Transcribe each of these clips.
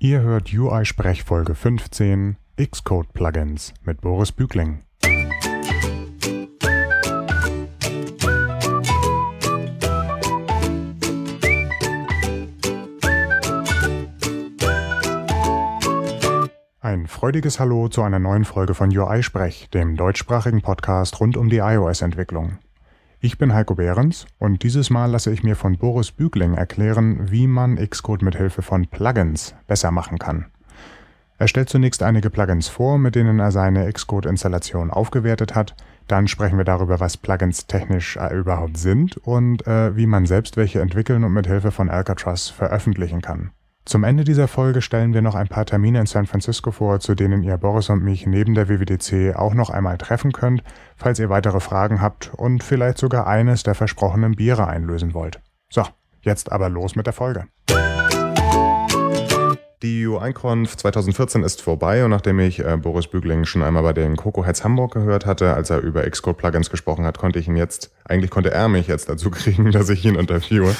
Ihr hört UI Sprechfolge 15 Xcode Plugins mit Boris Bügling. Ein freudiges Hallo zu einer neuen Folge von UI Sprech, dem deutschsprachigen Podcast rund um die iOS-Entwicklung. Ich bin Heiko Behrens und dieses Mal lasse ich mir von Boris Bügling erklären, wie man Xcode mit Hilfe von Plugins besser machen kann. Er stellt zunächst einige Plugins vor, mit denen er seine Xcode-Installation aufgewertet hat. Dann sprechen wir darüber, was Plugins technisch äh, überhaupt sind und äh, wie man selbst welche entwickeln und mit Hilfe von Alcatraz veröffentlichen kann. Zum Ende dieser Folge stellen wir noch ein paar Termine in San Francisco vor, zu denen ihr Boris und mich neben der WWDC auch noch einmal treffen könnt, falls ihr weitere Fragen habt und vielleicht sogar eines der versprochenen Biere einlösen wollt. So, jetzt aber los mit der Folge. Die UI-Conf 2014 ist vorbei und nachdem ich äh, Boris Bügling schon einmal bei den Coco Heads Hamburg gehört hatte, als er über Xcode-Plugins gesprochen hat, konnte ich ihn jetzt, eigentlich konnte er mich jetzt dazu kriegen, dass ich ihn interviewe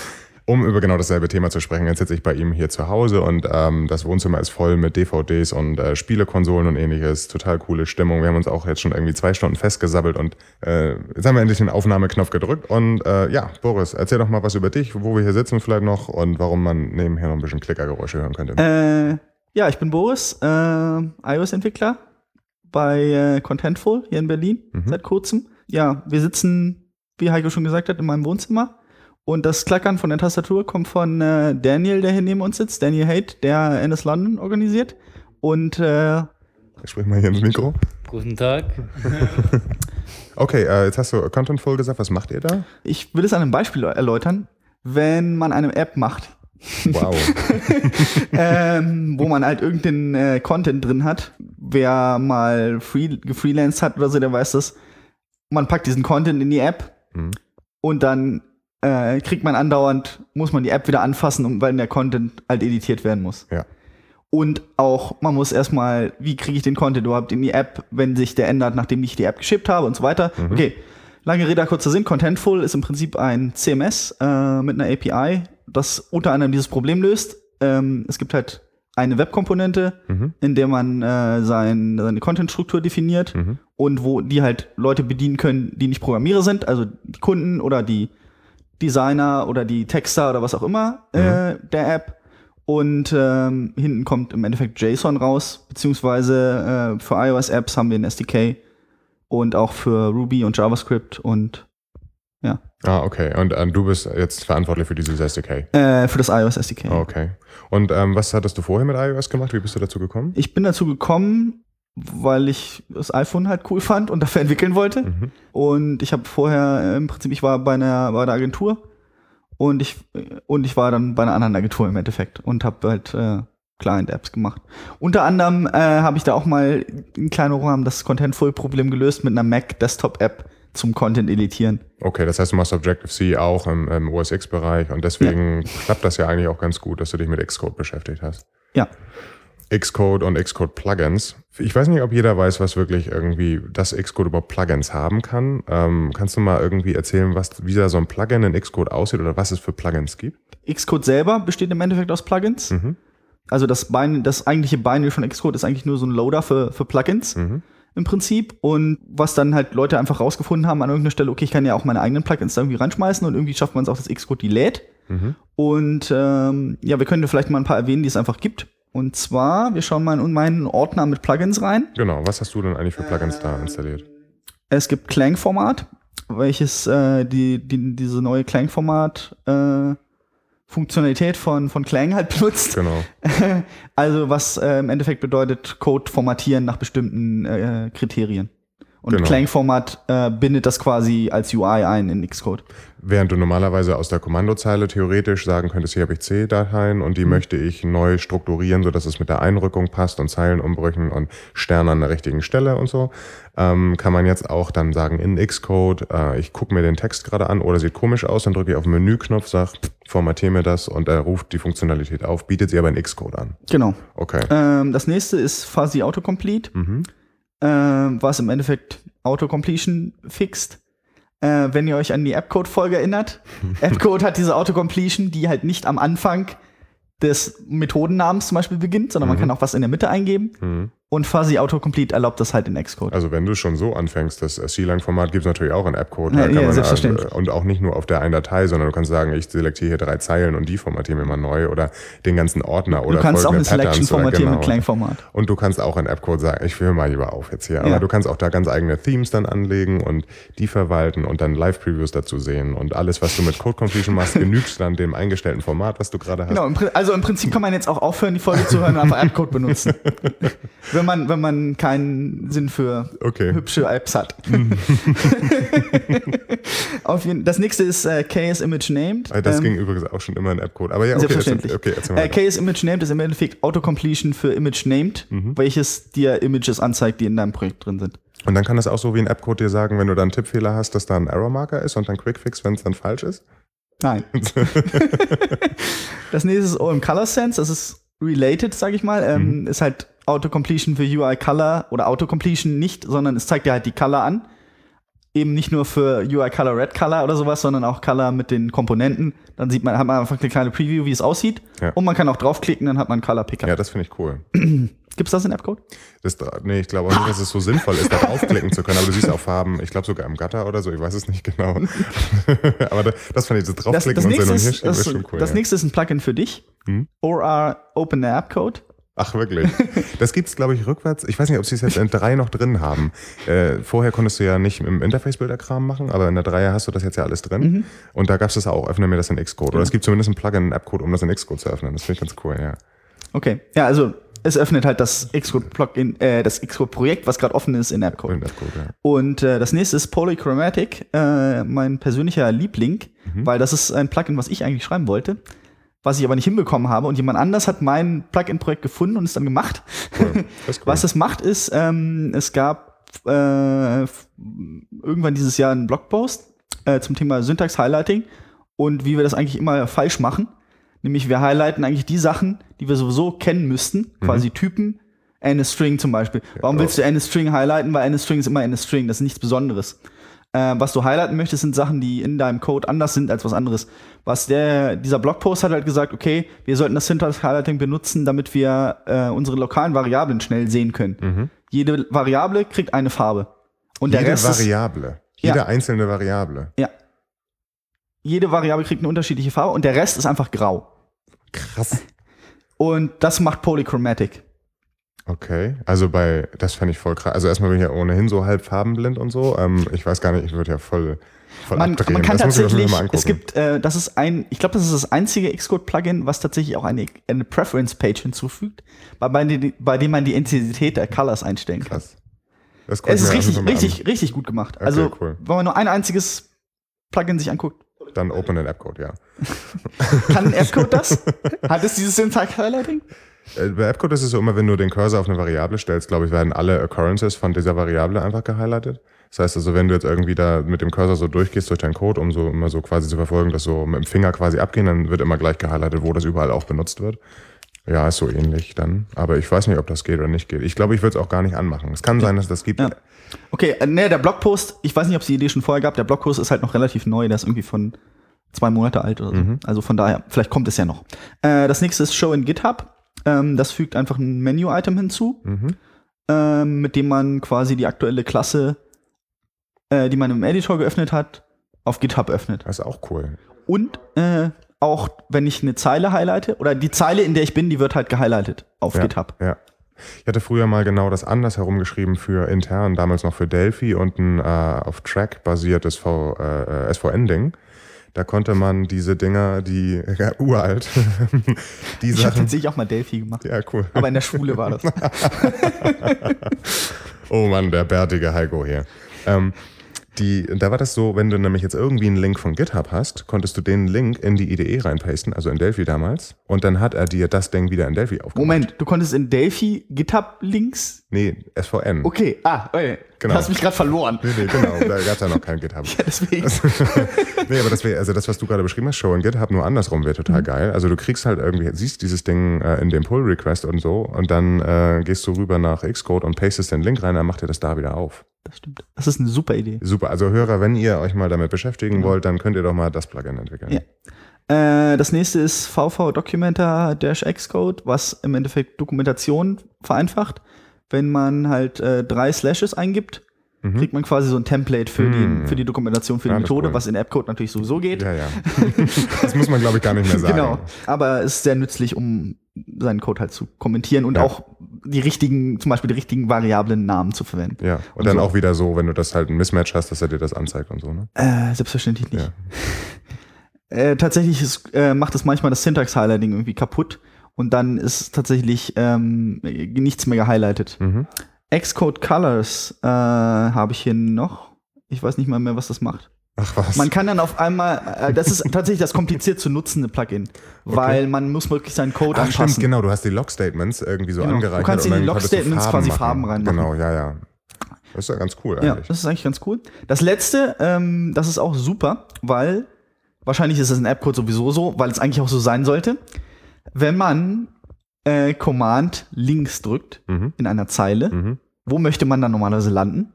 um über genau dasselbe Thema zu sprechen. Jetzt sitze ich bei ihm hier zu Hause und ähm, das Wohnzimmer ist voll mit DVDs und äh, Spielekonsolen und ähnliches. Total coole Stimmung. Wir haben uns auch jetzt schon irgendwie zwei Stunden festgesabbelt und äh, jetzt haben wir endlich den Aufnahmeknopf gedrückt. Und äh, ja, Boris, erzähl doch mal was über dich, wo wir hier sitzen vielleicht noch und warum man nebenher noch ein bisschen Klickergeräusche hören könnte. Äh, ja, ich bin Boris, äh, iOS-Entwickler bei äh, Contentful hier in Berlin mhm. seit kurzem. Ja, wir sitzen, wie Heiko schon gesagt hat, in meinem Wohnzimmer und das Klackern von der Tastatur kommt von äh, Daniel, der hier neben uns sitzt, Daniel Haidt, der NS London organisiert. Und äh, Sprich mal hier ins Mikro. Guten Tag. okay, äh, jetzt hast du Contentful gesagt. Was macht ihr da? Ich will es an einem Beispiel erläutern. Wenn man eine App macht, Wow. ähm, wo man halt irgendeinen äh, Content drin hat. Wer mal free, gefreelanced hat oder so, der weiß das. Man packt diesen Content in die App mhm. und dann äh, kriegt man andauernd, muss man die App wieder anfassen, weil der Content halt editiert werden muss. Ja. Und auch, man muss erstmal, wie kriege ich den Content überhaupt in die App, wenn sich der ändert, nachdem ich die App geschippt habe und so weiter. Mhm. Okay, lange Rede, kurzer Sinn. Contentful ist im Prinzip ein CMS äh, mit einer API, das unter anderem dieses Problem löst. Ähm, es gibt halt eine Webkomponente, mhm. in der man äh, sein, seine Contentstruktur definiert mhm. und wo die halt Leute bedienen können, die nicht Programmierer sind, also die Kunden oder die Designer oder die Texter oder was auch immer äh, mhm. äh, der App. Und ähm, hinten kommt im Endeffekt JSON raus, beziehungsweise äh, für iOS-Apps haben wir ein SDK und auch für Ruby und JavaScript und ja. Ah, okay. Und äh, du bist jetzt verantwortlich für dieses SDK? Äh, für das iOS SDK. Okay. Und ähm, was hattest du vorher mit iOS gemacht? Wie bist du dazu gekommen? Ich bin dazu gekommen, weil ich das iPhone halt cool fand und dafür entwickeln wollte. Mhm. Und ich habe vorher äh, im Prinzip, ich war bei einer, bei einer Agentur und ich, und ich war dann bei einer anderen Agentur im Endeffekt und habe halt äh, Client-Apps gemacht. Unter anderem äh, habe ich da auch mal in kleinem Rahmen das Contentful-Problem gelöst mit einer Mac-Desktop-App zum Content editieren. Okay, das heißt, du machst Objective-C auch im, im OS X-Bereich und deswegen ja. klappt das ja eigentlich auch ganz gut, dass du dich mit Xcode beschäftigt hast. Ja. Xcode und Xcode Plugins. Ich weiß nicht, ob jeder weiß, was wirklich irgendwie das Xcode über Plugins haben kann. Ähm, kannst du mal irgendwie erzählen, was, wie da so ein Plugin in Xcode aussieht oder was es für Plugins gibt? Xcode selber besteht im Endeffekt aus Plugins. Mhm. Also das, Bein, das eigentliche Binary von Xcode ist eigentlich nur so ein Loader für, für Plugins. Mhm. Im Prinzip. Und was dann halt Leute einfach rausgefunden haben an irgendeiner Stelle, okay, ich kann ja auch meine eigenen Plugins da irgendwie reinschmeißen und irgendwie schafft man es auch, dass Xcode die lädt. Mhm. Und ähm, ja, wir können vielleicht mal ein paar erwähnen, die es einfach gibt. Und zwar, wir schauen mal in meinen Ordner mit Plugins rein. Genau, was hast du denn eigentlich für Plugins äh, da installiert? Es gibt Clang-Format, welches äh, die, die, diese neue Clang-Format äh, Funktionalität von, von Clang halt benutzt. Genau. also was äh, im Endeffekt bedeutet, Code formatieren nach bestimmten äh, Kriterien. Und genau. Clang-Format äh, bindet das quasi als UI ein in Xcode. Während du normalerweise aus der Kommandozeile theoretisch sagen könntest, hier habe ich C-Dateien und die mhm. möchte ich neu strukturieren, sodass es mit der Einrückung passt und Zeilenumbrüchen und Sterne an der richtigen Stelle und so, ähm, kann man jetzt auch dann sagen in Xcode, äh, ich gucke mir den Text gerade an oder sieht komisch aus, dann drücke ich auf den Menüknopf, sage, formatiere mir das und er ruft die Funktionalität auf, bietet sie aber in Xcode an. Genau. Okay. Ähm, das nächste ist Fuzzy Autocomplete. Mhm äh, was im Endeffekt Autocompletion fixt. Äh, wenn ihr euch an die Appcode-Folge erinnert. Appcode hat diese Autocompletion, die halt nicht am Anfang des Methodennamens zum Beispiel beginnt, sondern man Mhm. kann auch was in der Mitte eingeben. Mhm. Und Fuzzy Autocomplete erlaubt das halt in Xcode. Also wenn du schon so anfängst, das C-Lang-Format gibt es natürlich auch in App-Code. Ja, kann ja, selbstverständlich. äh, Und auch nicht nur auf der einen Datei, sondern du kannst sagen, ich selektiere hier drei Zeilen und die formatieren wir mal neu oder den ganzen Ordner oder du kannst auch folgende eine Selection Patterns formatieren mit genau. Klangformat. Und du kannst auch in App-Code sagen, ich höre mal lieber auf jetzt hier. Aber Ja. du kannst auch da ganz eigene Themes dann anlegen und die verwalten und dann Live-Previews dazu sehen. Und alles, was du mit Code Completion machst, genügt dann dem eingestellten Format, was du gerade hast. Genau, also im Prinzip kann man jetzt auch aufhören, die Folge zu hören und einfach Appcode benutzen. wenn man, wenn man keinen Sinn für Okay. hübsche Apps hat. Auf jeden, das nächste ist äh, KS Image Named. Äh, Das Ähm, ging übrigens auch schon immer in App-Code. Aber ja, okay, Selbstverständlich. okay erzähl mal. Äh, KS Image Named ist im Endeffekt Autocompletion für Image Named, Mhm. welches dir Images anzeigt, die in deinem Projekt drin sind. Und dann kann das auch so wie ein App-Code dir sagen, wenn du da einen Tippfehler hast, dass da ein Error-Marker ist und dann Quickfix, wenn es dann falsch ist? Nein. das nächste ist OM Color Sense, das ist related, sag ich mal. Ähm, Ist halt Autocompletion für UI Color oder Autocompletion nicht, sondern es zeigt dir halt die Color an. Eben nicht nur für UI Color Red Color oder sowas, sondern auch Color mit den Komponenten. Dann sieht man, hat man einfach eine kleine Preview, wie es aussieht. Ja. Und man kann auch draufklicken, dann hat man einen Color Picker. Ja, das finde ich cool. Gibt's das in Appcode? Das, nee, ich glaube auch nicht, dass es so sinnvoll ist, da draufklicken zu können. Aber du siehst auch Farben, ich glaube sogar im Gutter oder so, ich weiß es nicht genau. aber da, das fand ich, das Das, draufklicken das, und so und schieben das, ist schon cool. das ja. nächste ist ein Plugin für dich. Hm? OR Open the Appcode. Ach, wirklich? Das gibt's, glaube ich, rückwärts. Ich weiß nicht, ob sie es jetzt in drei noch drin haben. Äh, vorher konntest du ja nicht im Interface-Bilder-Kram machen, aber in der Dreier hast du das jetzt ja alles drin. Mhm. Und da gab's das auch, öffne mir das in Xcode. Oder es gibt zumindest ein Plugin in App-Code, um das in Xcode zu öffnen. Das finde ich ganz cool, ja. Okay. Ja, also es öffnet halt das Xcode-Plugin, äh, das Xcode-Projekt, was gerade offen ist in Appcode. In App-Code, ja. Und äh, das nächste ist Polychromatic, äh, mein persönlicher Liebling, Mhm. weil das ist ein Plugin, was ich eigentlich schreiben wollte, was ich aber nicht hinbekommen habe. Und jemand anders hat mein Plugin-Projekt gefunden und es dann gemacht. Cool. Das cool. Was es macht, ist, ähm, es gab äh, irgendwann dieses Jahr einen Blogpost äh, zum Thema Syntax-Highlighting und wie wir das eigentlich immer falsch machen. Nämlich wir highlighten eigentlich die Sachen, die wir sowieso kennen müssten, quasi Typen, AnyString zum Beispiel. Warum willst du AnyString highlighten? Weil AnyString ist immer AnyString, das ist nichts Besonderes. Äh, was du highlighten möchtest, sind Sachen, die in deinem Code anders sind als was anderes. Was der, dieser Blogpost hat halt gesagt, okay, wir sollten das Syntax-Highlighting benutzen, damit wir äh, unsere lokalen Variablen schnell sehen können. Jede Variable kriegt eine Farbe. Und der Jede Rest ist, Variable. Ja. Jede einzelne Variable. ja. Jede Variable kriegt eine unterschiedliche Farbe und der Rest ist einfach grau. Krass. Und das macht Polychromatic. Okay, also bei, das fände ich voll krass. Also erstmal bin ich ja ohnehin so halb farbenblind und so. Ähm, ich weiß gar nicht, ich würde ja voll, voll Man, abdrehen. man kann das tatsächlich, es gibt, äh, das ist ein, ich glaube, das ist das einzige Xcode-Plugin, was tatsächlich auch eine, eine Preference-Page hinzufügt, bei, bei, dem- bei dem man die Intensität der Colors einstellen kann. Krass. Das Es ist richtig, einfach mal richtig, richtig gut gemacht. Okay, also, cool. wenn man nur ein einziges Plugin sich anguckt, An. Dann Open in Appcode, ja. kann ein Appcode das? Hat es dieses Syntax-Highlighting? Äh, Bei Appcode ist es so immer, wenn du den Cursor auf eine Variable stellst, glaube ich, werden alle Occurrences von dieser Variable einfach gehighlightet. Das heißt also, wenn du jetzt irgendwie da mit dem Cursor so durchgehst durch deinen Code, um so immer so quasi zu verfolgen, dass so mit dem Finger quasi abgehen, dann wird immer gleich gehighlightet, wo das überall auch benutzt wird. Ja, ist so ähnlich dann. Aber ich weiß nicht, ob das geht oder nicht geht. Ich glaube, ich würde es auch gar nicht anmachen. Es kann sein, dass das gibt. Ja. Okay, äh, ne, der Blogpost, ich weiß nicht, ob es die Idee schon vorher gab, der Blogpost ist halt noch relativ neu, der ist irgendwie von zwei Monate alt oder so. Mhm. Also von daher, vielleicht kommt es ja noch. Äh, das nächste ist Show in GitHub. Ähm, das fügt einfach ein Menu-Item hinzu, Mhm. ähm, mit dem man quasi die aktuelle Klasse, äh, die man im Editor geöffnet hat, auf GitHub öffnet. Das ist auch cool. Und äh, auch wenn ich eine Zeile highlighte, oder die Zeile, in der ich bin, die wird halt gehighlightet auf Ja, GitHub. Ja. Ich hatte früher mal genau das anders herumgeschrieben für intern, damals noch für Delphi und ein äh, auf Track basiertes v, äh, SVN-Ding. Da konnte man diese Dinger, die ja, uralt, die Ich habe Sachen. tatsächlich auch mal Delphi gemacht. Ja, cool. Aber in der Schule war das. Oh Mann, der bärtige Heiko hier. Ähm, die, da war das so, wenn du nämlich jetzt irgendwie einen Link von GitHub hast, konntest du den Link in die IDE reinpasten, also in Delphi damals, und dann hat er dir das Ding wieder in Delphi aufgemacht. Moment, du konntest in Delphi GitHub-Links? Nee, SVN. Okay, ah, okay. Genau. Du hast mich gerade verloren. Nee, nee, genau, da gab es ja noch kein GitHub. Deswegen. nee, aber das wäre, also das, was du gerade beschrieben hast, Show in GitHub, nur andersrum wäre Mhm. total geil. Also du kriegst halt irgendwie, siehst dieses Ding äh, in dem Pull-Request und so und dann äh, gehst du rüber nach Xcode und pastest den Link rein, dann macht er das da wieder auf. Das stimmt. Das ist eine super Idee. Super, also Hörer, wenn ihr euch mal damit beschäftigen wollt, dann könnt ihr doch mal das Plugin entwickeln. Ja. Äh, das nächste ist VV Documenter Xcode, was im Endeffekt Dokumentation vereinfacht. Wenn man halt äh, drei Slashes eingibt, mhm. kriegt man quasi so ein Template für, mhm. die, für die Dokumentation, für ja, die Methode, cool. was in AppCode natürlich sowieso geht. Ja, ja. das muss man, glaube ich, gar nicht mehr sagen. Genau. Aber es ist sehr nützlich, um seinen Code halt zu kommentieren und ja. auch die richtigen, zum Beispiel die richtigen variablen Namen zu verwenden. Ja, und, und dann so. auch wieder so, wenn du das halt ein Mismatch hast, dass er dir das anzeigt und so, ne? Äh, selbstverständlich nicht. Ja. Äh, tatsächlich ist, äh, macht es manchmal das Syntax-Highlighting irgendwie kaputt und dann ist tatsächlich ähm, nichts mehr gehighlightet. Mhm. Xcode Colors äh, habe ich hier noch. Ich weiß nicht mal mehr, was das macht. Ach was. Man kann dann auf einmal, äh, das ist tatsächlich das kompliziert zu nutzende Plugin, weil man muss wirklich seinen Code Ach, anpassen. Stimmt, genau, du hast die Log-Statements irgendwie so genau. angereichert. Du kannst in die Log-Statements quasi Farben reinmachen. Genau, ja, ja. Das ist ja ganz cool eigentlich. Ja, das ist eigentlich ganz cool. Das letzte, ähm, das ist auch super, weil wahrscheinlich ist es in App-Code sowieso so, weil es eigentlich auch so sein sollte. Wenn man äh, Command links drückt mhm. in einer Zeile, mhm. wo möchte man dann normalerweise landen?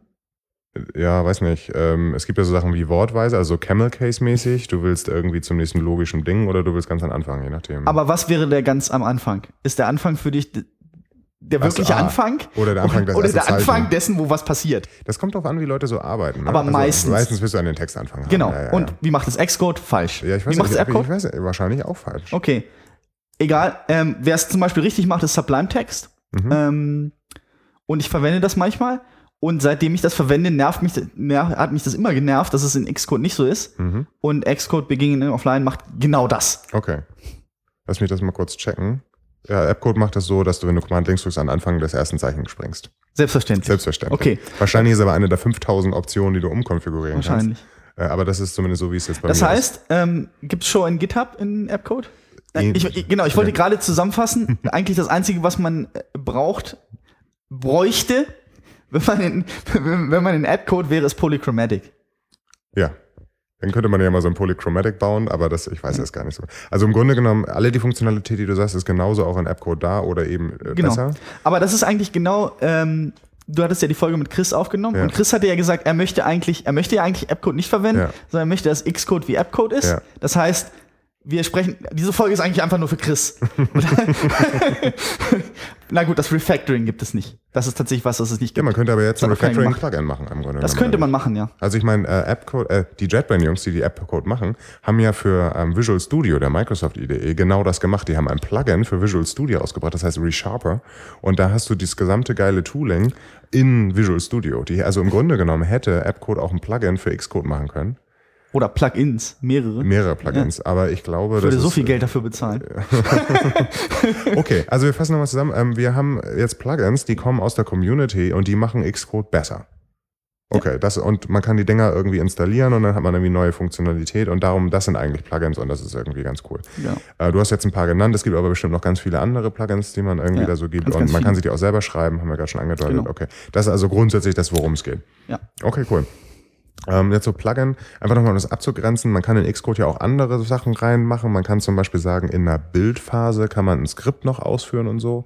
ja, weiß nicht, ähm, es gibt ja so Sachen wie Wortweise, also Camel Case mäßig. Du willst irgendwie zum nächsten logischen Ding oder du willst ganz am Anfang, je nachdem. Aber was wäre der ganz am Anfang? Ist der Anfang für dich der wirkliche also, Anfang? Oder der Anfang, des oder der Anfang dessen, wo was passiert? Das kommt darauf an, wie Leute so arbeiten. Ne? Aber also meistens. Meistens wirst du an den Text anfangen. Genau. Ja, ja, ja. Und wie macht das Xcode? Falsch. Ja, ich weiß wie macht das Appcode? Ich weiß, wahrscheinlich auch falsch. Okay. Egal. Ähm, Wer es zum Beispiel richtig macht, ist Sublime Text. Mhm. Ähm, und ich verwende das manchmal. Und seitdem ich das verwende, nervt mich, hat mich das immer genervt, dass es in Xcode nicht so ist. Mhm. Und Xcode Beginning Offline macht genau das. Okay. Lass mich das mal kurz checken. Ja, AppCode macht das so, dass du, wenn du Command links drückst, an Anfang des ersten Zeichens springst. Selbstverständlich. Selbstverständlich. Okay. Wahrscheinlich ist aber eine der 5000 Optionen, die du umkonfigurieren Wahrscheinlich. kannst. Wahrscheinlich. Äh, aber das ist zumindest so, wie es jetzt bei das mir heißt, ist. Das heißt, ähm, gibt es schon in GitHub in AppCode? Ich, genau, ich wollte gerade zusammenfassen. Eigentlich das Einzige, was man äh, braucht, bräuchte, wenn man in, wenn man in App-Code wäre, ist Polychromatic. Ja. Dann könnte man ja mal so ein Polychromatic bauen, aber das, ich weiß jetzt gar nicht so. Also im Grunde genommen, alle die Funktionalität, die du sagst, ist genauso auch in App-Code da oder eben äh, genau. besser. Aber das ist eigentlich genau, ähm, du hattest ja die Folge mit Chris aufgenommen ja. und Chris hatte ja gesagt, er möchte eigentlich, er möchte ja eigentlich App-Code nicht verwenden, ja. sondern er möchte, dass Xcode wie App-Code ist. Ja. Das heißt, wir sprechen, diese Folge ist eigentlich einfach nur für Chris. Na gut, das Refactoring gibt es nicht. Das ist tatsächlich was, das es nicht gibt. Ja, man könnte aber jetzt ein Refactoring-Plugin machen im Grunde. Das könnte man machen, ja. Also ich meine, äh, Appcode, äh, die JetBrain-Jungs, die die App-Code machen, haben ja für ähm, Visual Studio, der Microsoft IDE, genau das gemacht. Die haben ein Plugin für Visual Studio ausgebracht, das heißt ReSharper. Und da hast du dieses gesamte geile Tooling in Visual Studio. Die, also im Grunde genommen hätte Appcode auch ein Plugin für Xcode machen können. Oder Plugins, mehrere. Mehrere Plugins, ja. aber ich glaube, ich würde so viel Geld dafür bezahlen. okay, also wir fassen nochmal zusammen. Ähm, wir haben jetzt Plugins, die kommen aus der Community und die machen Xcode besser. Okay, ja. das, und man kann die Dinger irgendwie installieren und dann hat man irgendwie neue Funktionalität und darum, das sind eigentlich Plugins und das ist irgendwie ganz cool. Ja. Äh, du hast jetzt ein paar genannt, es gibt aber bestimmt noch ganz viele andere Plugins, die man irgendwie da so gibt ganz, und ganz man viel. kann sie die auch selber schreiben, haben wir gerade schon angedeutet. Genau. Okay, das ist also grundsätzlich das, worum es geht. Ja. Okay, cool. Ähm, jetzt so Plugin, einfach nochmal um das abzugrenzen, man kann in Xcode ja auch andere Sachen reinmachen. Man kann zum Beispiel sagen, in einer Bildphase kann man ein Skript noch ausführen und so.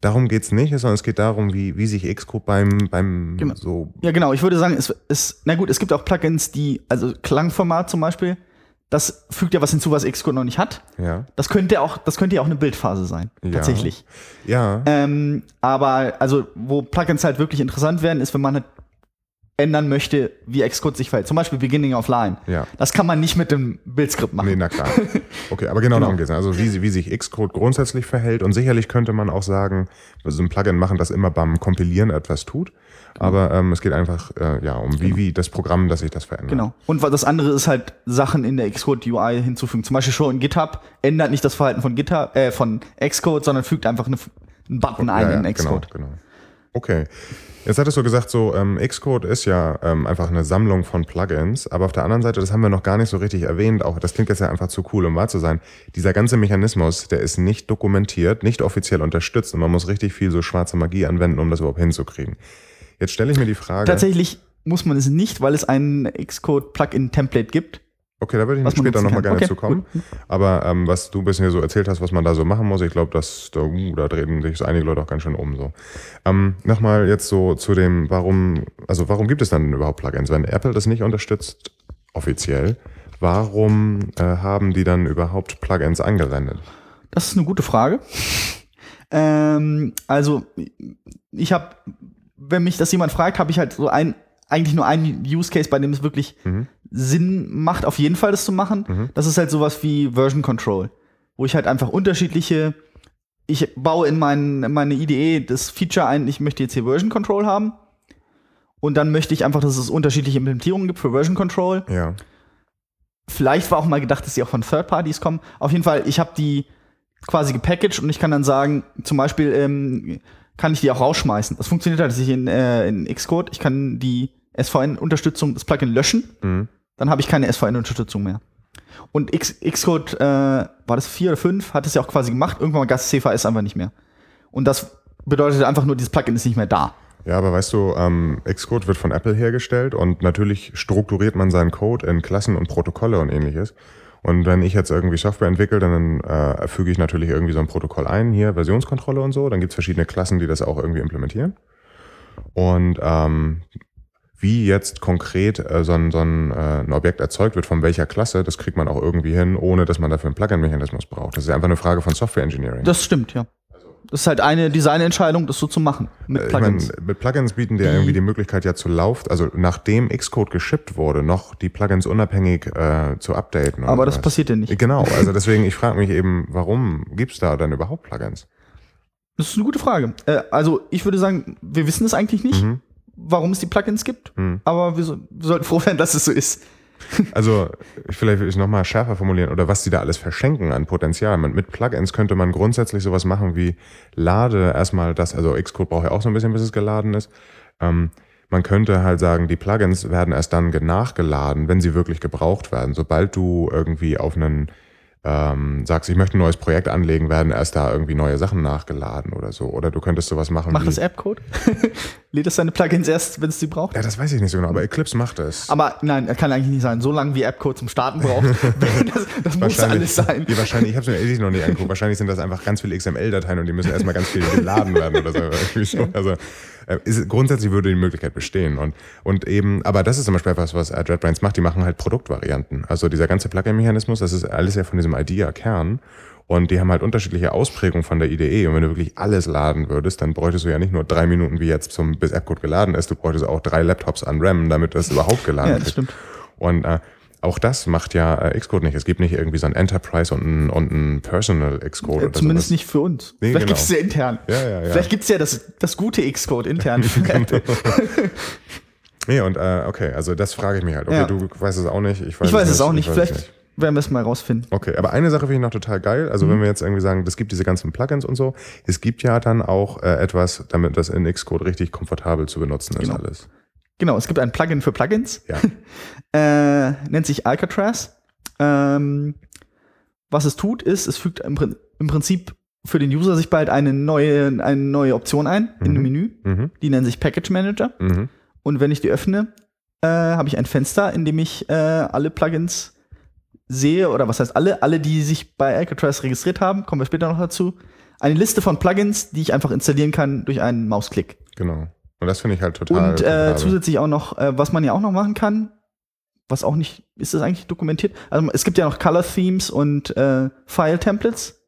Darum geht's nicht, sondern es geht darum, wie, wie sich Xcode beim, beim genau. so. Ja, genau. Ich würde sagen, es ist, na gut, es gibt auch Plugins, die, also Klangformat zum Beispiel, das fügt ja was hinzu, was Xcode noch nicht hat. Ja. Das könnte auch, das könnte ja auch eine Bildphase sein, ja. tatsächlich. Ja. Ähm, aber also, wo Plugins halt wirklich interessant werden, ist, wenn man halt ändern möchte, wie Xcode sich verhält. Zum Beispiel Beginning of Line. Ja. Das kann man nicht mit dem Bildskript machen. Nee, na klar. Okay, aber genau, genau. darum geht es. Also wie, wie sich Xcode grundsätzlich verhält. Und sicherlich könnte man auch sagen, so ein Plugin machen, das immer beim Kompilieren etwas tut. Genau. Aber ähm, es geht einfach äh, ja, um wie, genau. wie das Programm, dass sich das verändert. Genau. Und das andere ist halt, Sachen in der Xcode UI hinzufügen. Zum Beispiel schon in GitHub ändert nicht das Verhalten von GitHub, äh, von Xcode, sondern fügt einfach eine, einen Button ein ja, ja, in Xcode. Genau, genau. Okay. Jetzt hattest du gesagt, so ähm, Xcode ist ja ähm, einfach eine Sammlung von Plugins, aber auf der anderen Seite, das haben wir noch gar nicht so richtig erwähnt, auch das klingt jetzt ja einfach zu cool, um wahr zu sein. Dieser ganze Mechanismus, der ist nicht dokumentiert, nicht offiziell unterstützt und man muss richtig viel so schwarze Magie anwenden, um das überhaupt hinzukriegen. Jetzt stelle ich mir die Frage. Tatsächlich muss man es nicht, weil es ein Xcode Plugin Template gibt. Okay, da würde ich später nochmal gerne okay, zu kommen. Gut. Aber ähm, was du ein bisschen hier so erzählt hast, was man da so machen muss, ich glaube, dass da, uh, da drehen sich so einige Leute auch ganz schön um. So. Ähm, nochmal jetzt so zu dem, warum, also warum gibt es dann überhaupt Plugins? Wenn Apple das nicht unterstützt, offiziell, warum äh, haben die dann überhaupt Plugins angewendet? Das ist eine gute Frage. ähm, also, ich habe, wenn mich das jemand fragt, habe ich halt so ein, eigentlich nur einen Use Case, bei dem es wirklich mhm. Sinn macht, auf jeden Fall das zu machen. Mhm. Das ist halt sowas wie Version Control, wo ich halt einfach unterschiedliche, ich baue in, mein, in meine IDE das Feature ein, ich möchte jetzt hier Version Control haben. Und dann möchte ich einfach, dass es unterschiedliche Implementierungen gibt für Version Control. Ja. Vielleicht war auch mal gedacht, dass die auch von Third Parties kommen. Auf jeden Fall, ich habe die quasi gepackaged und ich kann dann sagen, zum Beispiel ähm, kann ich die auch rausschmeißen. Das funktioniert halt sich in, äh, in Xcode. Ich kann die SVN-Unterstützung, das Plugin löschen. Mhm. Dann habe ich keine SVN-Unterstützung mehr. Und X, Xcode, äh, war das vier oder fünf, hat es ja auch quasi gemacht. Irgendwann gab es CVS einfach nicht mehr. Und das bedeutet einfach nur, dieses Plugin ist nicht mehr da. Ja, aber weißt du, ähm, Xcode wird von Apple hergestellt und natürlich strukturiert man seinen Code in Klassen und Protokolle und ähnliches. Und wenn ich jetzt irgendwie Software entwickle, dann äh, füge ich natürlich irgendwie so ein Protokoll ein, hier Versionskontrolle und so. Dann gibt's verschiedene Klassen, die das auch irgendwie implementieren. Und ähm, wie jetzt konkret äh, so, ein, so ein, äh, ein Objekt erzeugt wird, von welcher Klasse, das kriegt man auch irgendwie hin, ohne dass man dafür einen Plugin-Mechanismus braucht. Das ist einfach eine Frage von Software Engineering. Das stimmt, ja. Das ist halt eine Designentscheidung, das so zu machen mit Plugins. Ich mein, mit Plugins bieten dir irgendwie die Möglichkeit ja zu laufen, also nachdem Xcode geschippt wurde, noch die Plugins unabhängig äh, zu updaten. Aber das was. passiert ja nicht. Genau, also deswegen, ich frage mich eben, warum gibt's da dann überhaupt Plugins? Das ist eine gute Frage. Äh, also ich würde sagen, wir wissen es eigentlich nicht, mhm. Warum es die Plugins gibt, mhm. aber wir, so, wir sollten froh sein, dass es so ist. Also, vielleicht will ich nochmal schärfer formulieren, oder was die da alles verschenken an Potenzial. Mit Plugins könnte man grundsätzlich sowas machen wie lade erstmal das, also Xcode braucht ja auch so ein bisschen, bis es geladen ist. Ähm, man könnte halt sagen, die Plugins werden erst dann nachgeladen, wenn sie wirklich gebraucht werden. Sobald du irgendwie auf einen ähm, sagst, ich möchte ein neues Projekt anlegen, werden erst da irgendwie neue Sachen nachgeladen oder so. Oder du könntest sowas machen. Macht das App-Code? Lädt es seine Plugins erst, wenn es sie braucht? Ja, das weiß ich nicht so genau, aber Eclipse macht es. Aber nein, kann eigentlich nicht sein. So lange wie App-Code zum Starten braucht, das, das muss alles sein. Ja, wahrscheinlich, ich habe es mir ehrlich noch nicht angeguckt. Wahrscheinlich sind das einfach ganz viele XML-Dateien und die müssen erstmal ganz viel geladen werden oder so. Also äh, ist, grundsätzlich würde die Möglichkeit bestehen. Und, und eben, aber das ist zum Beispiel etwas, was JetBrains macht, die machen halt Produktvarianten. Also dieser ganze Plugin-Mechanismus, das ist alles ja von diesem Idea-Kern. Und die haben halt unterschiedliche Ausprägungen von der IDE. Und wenn du wirklich alles laden würdest, dann bräuchtest du ja nicht nur drei Minuten, wie jetzt zum bis App-Code geladen ist, du bräuchtest auch drei Laptops an RAM, damit das überhaupt geladen ja, das stimmt. Und äh, auch das macht ja äh, Xcode nicht. Es gibt nicht irgendwie so ein Enterprise und ein, und ein Personal Xcode. Ja, zumindest sowas. nicht für uns. Nee, Vielleicht genau. gibt es ja intern. Ja, ja, ja. Vielleicht gibt es ja das, das gute Xcode intern. genau. nee, und äh, okay, also das frage ich mich halt. Okay, ja. du weißt es auch nicht. Ich weiß, ich weiß es, auch nicht. Vielleicht nicht. werden wir es mal rausfinden. Okay, aber eine Sache finde ich noch total geil. Also mhm. wenn wir jetzt irgendwie sagen, es gibt diese ganzen Plugins und so, es gibt ja dann auch äh, etwas, damit das in Xcode richtig komfortabel zu benutzen ist genau. alles. Genau, es gibt ein Plugin für Plugins. Ja. äh, nennt sich Alcatraz. Ähm, was es tut, ist, es fügt im, im, Prinzip für den User sich bald eine neue, eine neue Option ein mhm. in dem Menü. Mhm. Die nennt sich Package Manager. Mhm. Und wenn ich die öffne, äh, habe ich ein Fenster, in dem ich äh, alle Plugins sehe, oder was heißt alle, alle, die sich bei Alcatraz registriert haben, kommen wir später noch dazu. Eine Liste von Plugins, die ich einfach installieren kann durch einen Mausklick. Genau. Und das finde ich halt total. Und äh, zusätzlich auch noch, äh, was man ja auch noch machen kann, was auch nicht, ist das eigentlich dokumentiert? Also es gibt ja noch Color Themes und äh, File Templates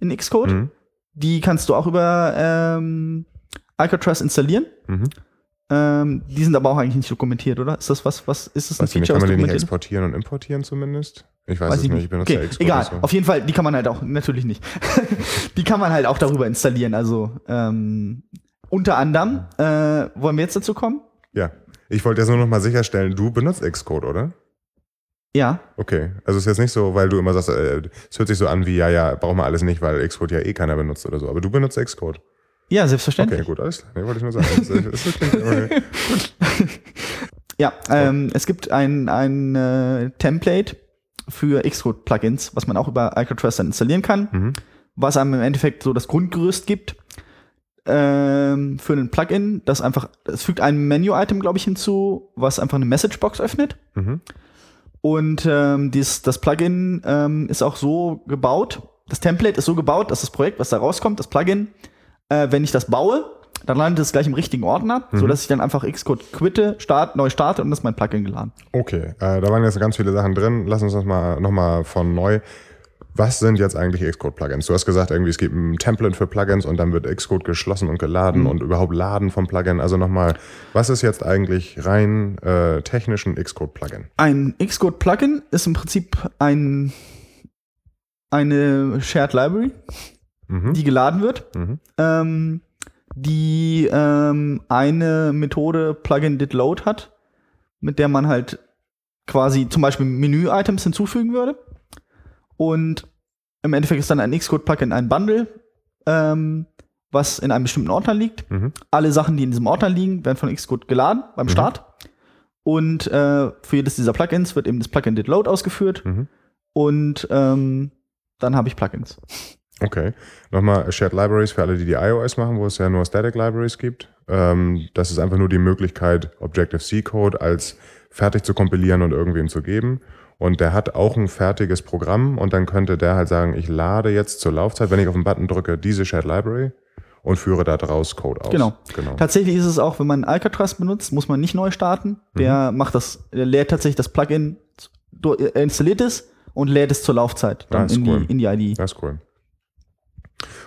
in Xcode. Mhm. Die kannst du auch über ähm, Alcatraz installieren. Mhm. Ähm, die sind aber auch eigentlich nicht dokumentiert, oder? Ist das was, was ist das ein Feature? Kann man die nicht exportieren und importieren zumindest? Ich weiß, weiß es nicht. nicht. Ich benutze okay, ja Xcode Egal, so. auf jeden Fall, die kann man halt auch, natürlich nicht. die kann man halt auch darüber installieren. Also ähm, unter anderem, äh, wollen wir jetzt dazu kommen? Ja. Ich wollte jetzt nur noch mal sicherstellen, du benutzt Xcode, oder? Ja. Okay. Also es ist jetzt nicht so, weil du immer sagst, äh, es hört sich so an wie, ja, ja, brauchen wir alles nicht, weil Xcode ja eh keiner benutzt oder so. Aber du benutzt Xcode. Ja, selbstverständlich. Okay, gut, alles klar. Nee, wollte ich nur sagen. Das, das, das okay. ja, ähm, es gibt ein, ein äh, Template für Xcode-Plugins, was man auch über Alcatraz dann installieren kann, mhm. was einem im Endeffekt so das Grundgerüst gibt ähm, für ein Plugin, das einfach, es fügt ein Menu-Item, glaube ich, hinzu, was einfach eine Messagebox öffnet. Mhm. Und ähm, dies, das Plugin ähm, ist auch so gebaut, das Template ist so gebaut, dass das Projekt, was da rauskommt, das Plugin, äh, wenn ich das baue, dann landet es gleich im richtigen Ordner, Mhm. sodass ich dann einfach Xcode quitte, start, neu starte und das ist mein Plugin geladen. Okay, äh, da waren jetzt ganz viele Sachen drin. Lass uns das mal nochmal von neu. Was sind jetzt eigentlich Xcode-Plugins? Du hast gesagt, irgendwie es gibt ein Template für Plugins und dann wird Xcode geschlossen und geladen und überhaupt Laden vom Plugin. Also nochmal, was ist jetzt eigentlich rein äh, technischen Xcode-Plugin? Ein Xcode-Plugin ist im Prinzip ein, eine Shared Library, Mhm. die geladen wird, Mhm. ähm, die ähm, eine Methode Plugin did load hat, mit der man halt quasi zum Beispiel Menü-Items hinzufügen würde. Und im Endeffekt ist dann ein Xcode-Plugin ein Bundle, ähm, was in einem bestimmten Ordner liegt. Mhm. Alle Sachen, die in diesem Ordner liegen, werden von Xcode geladen beim Mhm. Start. Und äh, für jedes dieser Plugins wird eben das Plugin did load ausgeführt. Mhm. Und ähm, dann habe ich Plugins. Okay. Nochmal Shared Libraries für alle, die die iOS machen, wo es ja nur Static Libraries gibt. Ähm, das ist einfach nur die Möglichkeit, Objective-C-Code als fertig zu kompilieren und irgendwem zu geben. Und der hat auch ein fertiges Programm und dann könnte der halt sagen, ich lade jetzt zur Laufzeit, wenn ich auf den Button drücke, diese Shared Library und führe da draus Code aus. Genau. genau. Tatsächlich ist es auch, wenn man Alcatraz benutzt, muss man nicht neu starten. Der Mhm. macht das, der lädt tatsächlich das Plugin, äh, installiert es und lädt es zur Laufzeit dann Ah, ist in, cool. die, in die ID. Das ist cool.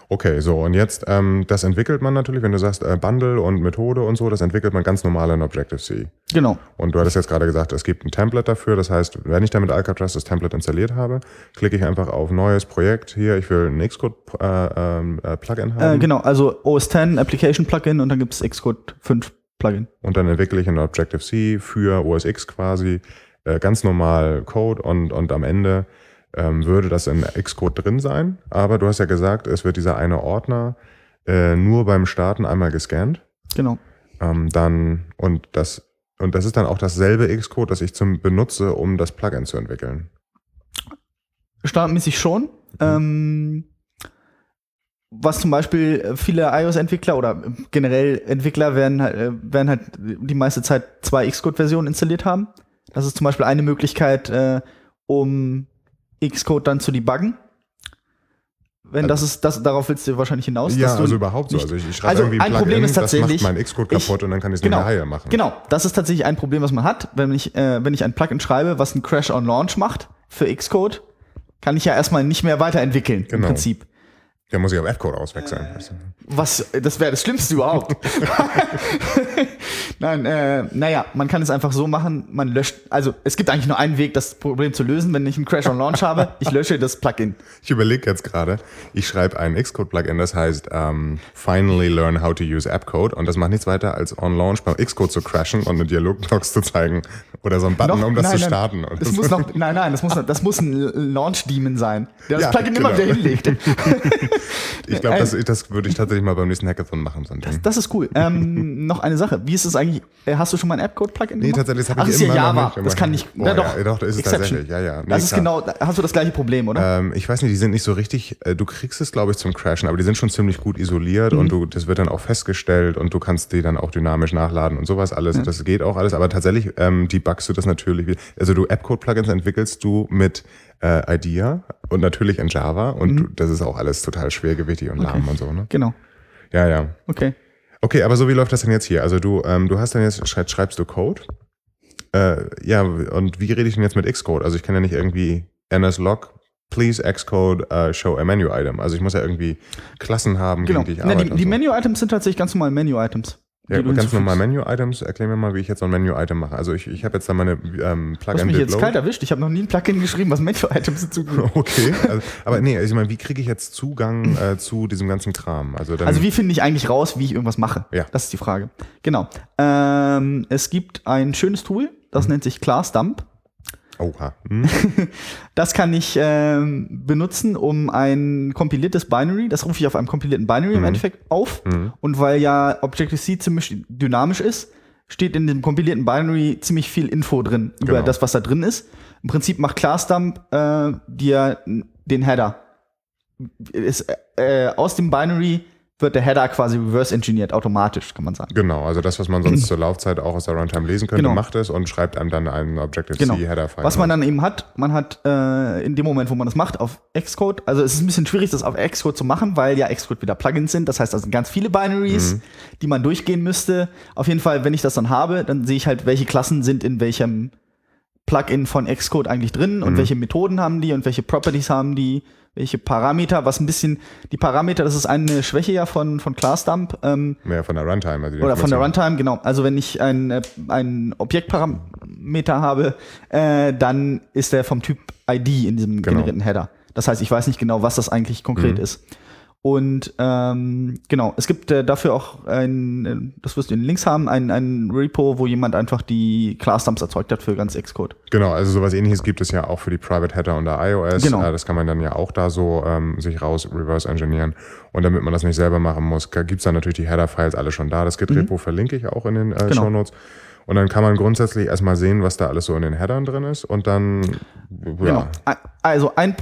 Okay, so und jetzt, ähm, das entwickelt man natürlich, wenn du sagst äh, Bundle und Methode und so, das entwickelt man ganz normal in Objective-C. Genau. Und du hattest jetzt gerade gesagt, es gibt ein Template dafür. Das heißt, wenn ich damit Alcatraz das Template installiert habe, klicke ich einfach auf neues Projekt. Hier, ich will ein Xcode-Plugin äh, äh, Plugin haben. Äh, genau, also OS 10 Application Plugin und dann gibt es Xcode 5 Plugin. Und dann entwickle ich in Objective-C für OS X quasi äh, ganz normal Code und, und am Ende ähm, würde das in Xcode drin sein. Aber du hast ja gesagt, es wird dieser eine Ordner äh, nur beim Starten einmal gescannt. Genau. Ähm, dann, und das, und das ist dann auch dasselbe Xcode, das ich zum benutze, um das Plugin zu entwickeln. Standardmäßig schon. Ähm, was zum Beispiel viele iOS-Entwickler oder generell Entwickler werden, halt, werden halt die meiste Zeit zwei Xcode-Versionen installiert haben. Das ist zum Beispiel eine Möglichkeit, äh, um Xcode dann zu debuggen. Wenn das ist, das, darauf willst du wahrscheinlich hinaus. Ja, dass du also überhaupt so. nicht- Also ich, ich schreibe Also irgendwie ein Problem ist tatsächlich, das macht mein Xcode ich- kaputt und dann kann ich es genau, nicht mehr machen. Genau, das ist tatsächlich ein Problem, was man hat. Wenn ich, äh, wenn ich ein Plugin schreibe, was einen Crash on Launch macht für Xcode, kann ich ja erstmal nicht mehr weiterentwickeln Genau. im Prinzip. Der muss ich auf F-Code auswechseln. Was, das wäre das Schlimmste überhaupt. Nein, äh, naja, man kann es einfach so machen, man löscht, also es gibt eigentlich nur einen Weg, das Problem zu lösen, wenn ich einen Crash on Launch habe. Ich lösche das Plugin. Ich überlege jetzt gerade, ich schreibe ein Xcode-Plugin, das heißt ähm, Finally Learn How to Use App-Code und das macht nichts weiter, als on Launch beim Xcode zu crashen und eine Dialogbox zu zeigen oder so ein Button, Noch- um das nein, zu nein, starten. oder Das so. muss noch, nein, nein, das muss, noch, das muss ein Launch-Demon sein, der das Ja, Plugin immer genau. wieder hinlegt. ich glaube, das, das würde ich tatsächlich mal beim nächsten Hackathon machen. So Ding. Das ist cool. Ähm, noch eine Sache. Wie ist es eigentlich? Äh, hast du schon mal ein App-Code-Plugin Nee, tatsächlich, das habe ich ist ja immer noch Java. nicht das kann nicht. Oh, na, doch, ja, doch, das ist es Exception. tatsächlich. Ja, ja. Nee, das ist klar. genau, hast du das gleiche Problem, oder? Ähm, ich weiß nicht, die sind nicht so richtig, äh, du kriegst es, glaube ich, zum Crashen, aber die sind schon ziemlich gut isoliert und du, das wird dann auch festgestellt und du kannst die dann auch dynamisch nachladen und sowas alles. Das geht auch alles, aber tatsächlich ähm, debuggst du das natürlich. Also du App-Code-Plugins entwickelst du mit äh, Idea und natürlich in Java und du, das ist auch alles total schwergewichtig und lahm und so, ne? Genau. Ja, ja. Okay. Okay, aber so wie läuft das denn jetzt hier? Also du, ähm, du hast dann jetzt, schrei- schreibst du Code. Äh, ja, und wie rede ich denn jetzt mit Xcode? Also ich kann ja nicht irgendwie nslog, please Xcode uh, show a menu item. Also ich muss ja irgendwie Klassen haben, Genau. gegen die ich Na, arbeite. die die so. Menu-Items sind tatsächlich ganz normal Menu-Items. Ja, du ganz normal Menu-Items. Erklär mir mal, wie ich jetzt so ein Menu-Item mache. Also ich, ich habe jetzt da meine ähm, Du hast Plugin mich jetzt kalt erwischt. Ich habe noch nie ein Plugin geschrieben, was Menu-Items hinzufügt. Okay, also, aber nee, also ich meine, wie kriege ich jetzt Zugang äh, zu diesem ganzen Kram? Also, dann, Also wie finde ich eigentlich raus, wie ich irgendwas mache? Ja. Das ist die Frage. Genau. Ähm, es gibt ein schönes Tool, das Mhm. nennt sich ClassDump. Oha. Hm? Das kann ich ähm, benutzen, um ein kompiliertes Binary, das rufe ich auf einem kompilierten Binary Mhm. im Endeffekt auf. Und weil ja Objective-C ziemlich dynamisch ist, steht in dem kompilierten Binary ziemlich viel Info drin über Genau. das, was da drin ist. Im Prinzip macht ClassDump äh, dir den Header. Ist, äh, aus dem Binary wird der Header quasi reverse engineert, automatisch, kann man sagen. Genau, also das, was man sonst zur Laufzeit auch aus der Runtime lesen könnte, Genau. macht es und schreibt einem dann einen Objective-C Genau. Was man dann eben hat, man hat äh, in dem Moment, wo man das macht, auf Xcode, also es ist ein bisschen schwierig, das auf Xcode zu machen, weil ja Xcode wieder Plugins sind. Das heißt, da sind ganz viele Binaries, Mhm. die man durchgehen müsste. Auf jeden Fall, wenn ich das dann habe, dann sehe ich halt, welche Klassen sind in welchem Plugin von Xcode eigentlich drin und Mhm. welche Methoden haben die und welche Properties haben die, welche Parameter, was ein bisschen, die Parameter, das ist eine Schwäche ja von, von ClassDump, ähm, Mehr von der Runtime. Also oder von der. Runtime, genau. Also wenn ich ein, äh, ein Objektparameter habe, äh, dann ist der vom Typ ID in diesem Genau. generierten Header. Das heißt, ich weiß nicht genau, was das eigentlich konkret Mhm. ist. Und ähm, genau, es gibt äh, dafür auch ein, äh, das wirst du in den Links haben, ein, ein Repo, wo jemand einfach die Class-Dumps erzeugt hat für ganz Xcode. Genau, also sowas ähnliches gibt es ja auch für die Private Header unter iOS. Genau. Äh, Das kann man dann ja auch da so ähm, sich raus reverse engineeren. Und damit man das nicht selber machen muss, gibt es dann natürlich die Header-Files alle schon da. Das Git-Repo verlinke ich auch in den äh, Mhm. Genau. Shownotes. Und dann kann man grundsätzlich erstmal sehen, was da alles so in den Headern drin ist. Und dann, ja, Genau. Also ein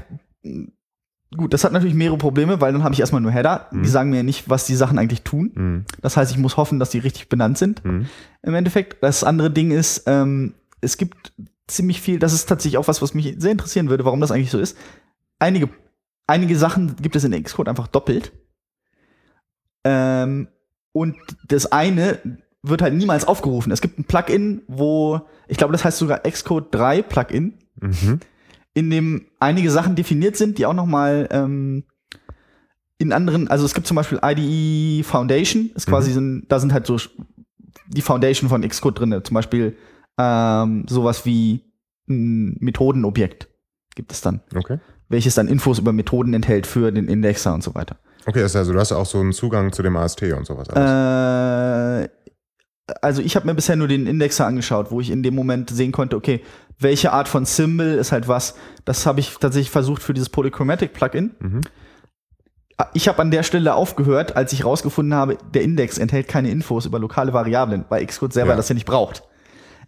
gut, das hat natürlich mehrere Probleme, weil dann habe ich erstmal nur Header. Die sagen mir nicht, was die Sachen eigentlich tun. Mhm. Das heißt, ich muss hoffen, dass die richtig benannt sind. Mhm. Im Endeffekt. Das andere Ding ist, ähm, es gibt ziemlich viel, das ist tatsächlich auch was, was mich sehr interessieren würde, warum das eigentlich so ist. Einige, einige Sachen gibt es in Xcode einfach doppelt. Ähm, und das eine wird halt niemals aufgerufen. Es gibt ein Plugin, wo, ich glaube, das heißt sogar Xcode 3 Plugin, Mhm. In dem einige Sachen definiert sind, die auch noch mal ähm, in anderen, also es gibt zum Beispiel IDE Foundation, ist quasi so ein, da sind halt so die Foundation von Xcode drin, zum Beispiel ähm, sowas wie ein Methodenobjekt gibt es dann, Okay. welches dann Infos über Methoden enthält für den Indexer und so weiter. Okay, das ist also du hast auch so einen Zugang zu dem AST und sowas alles. Äh, also ich habe mir bisher nur den Indexer angeschaut, wo ich in dem Moment sehen konnte, okay, welche Art von Symbol ist halt was. Das habe ich tatsächlich versucht für dieses Polychromatic Plugin. Mhm. Ich habe an der Stelle aufgehört, als ich rausgefunden habe, der Index enthält keine Infos über lokale Variablen, weil Xcode selber Ja. das ja nicht braucht.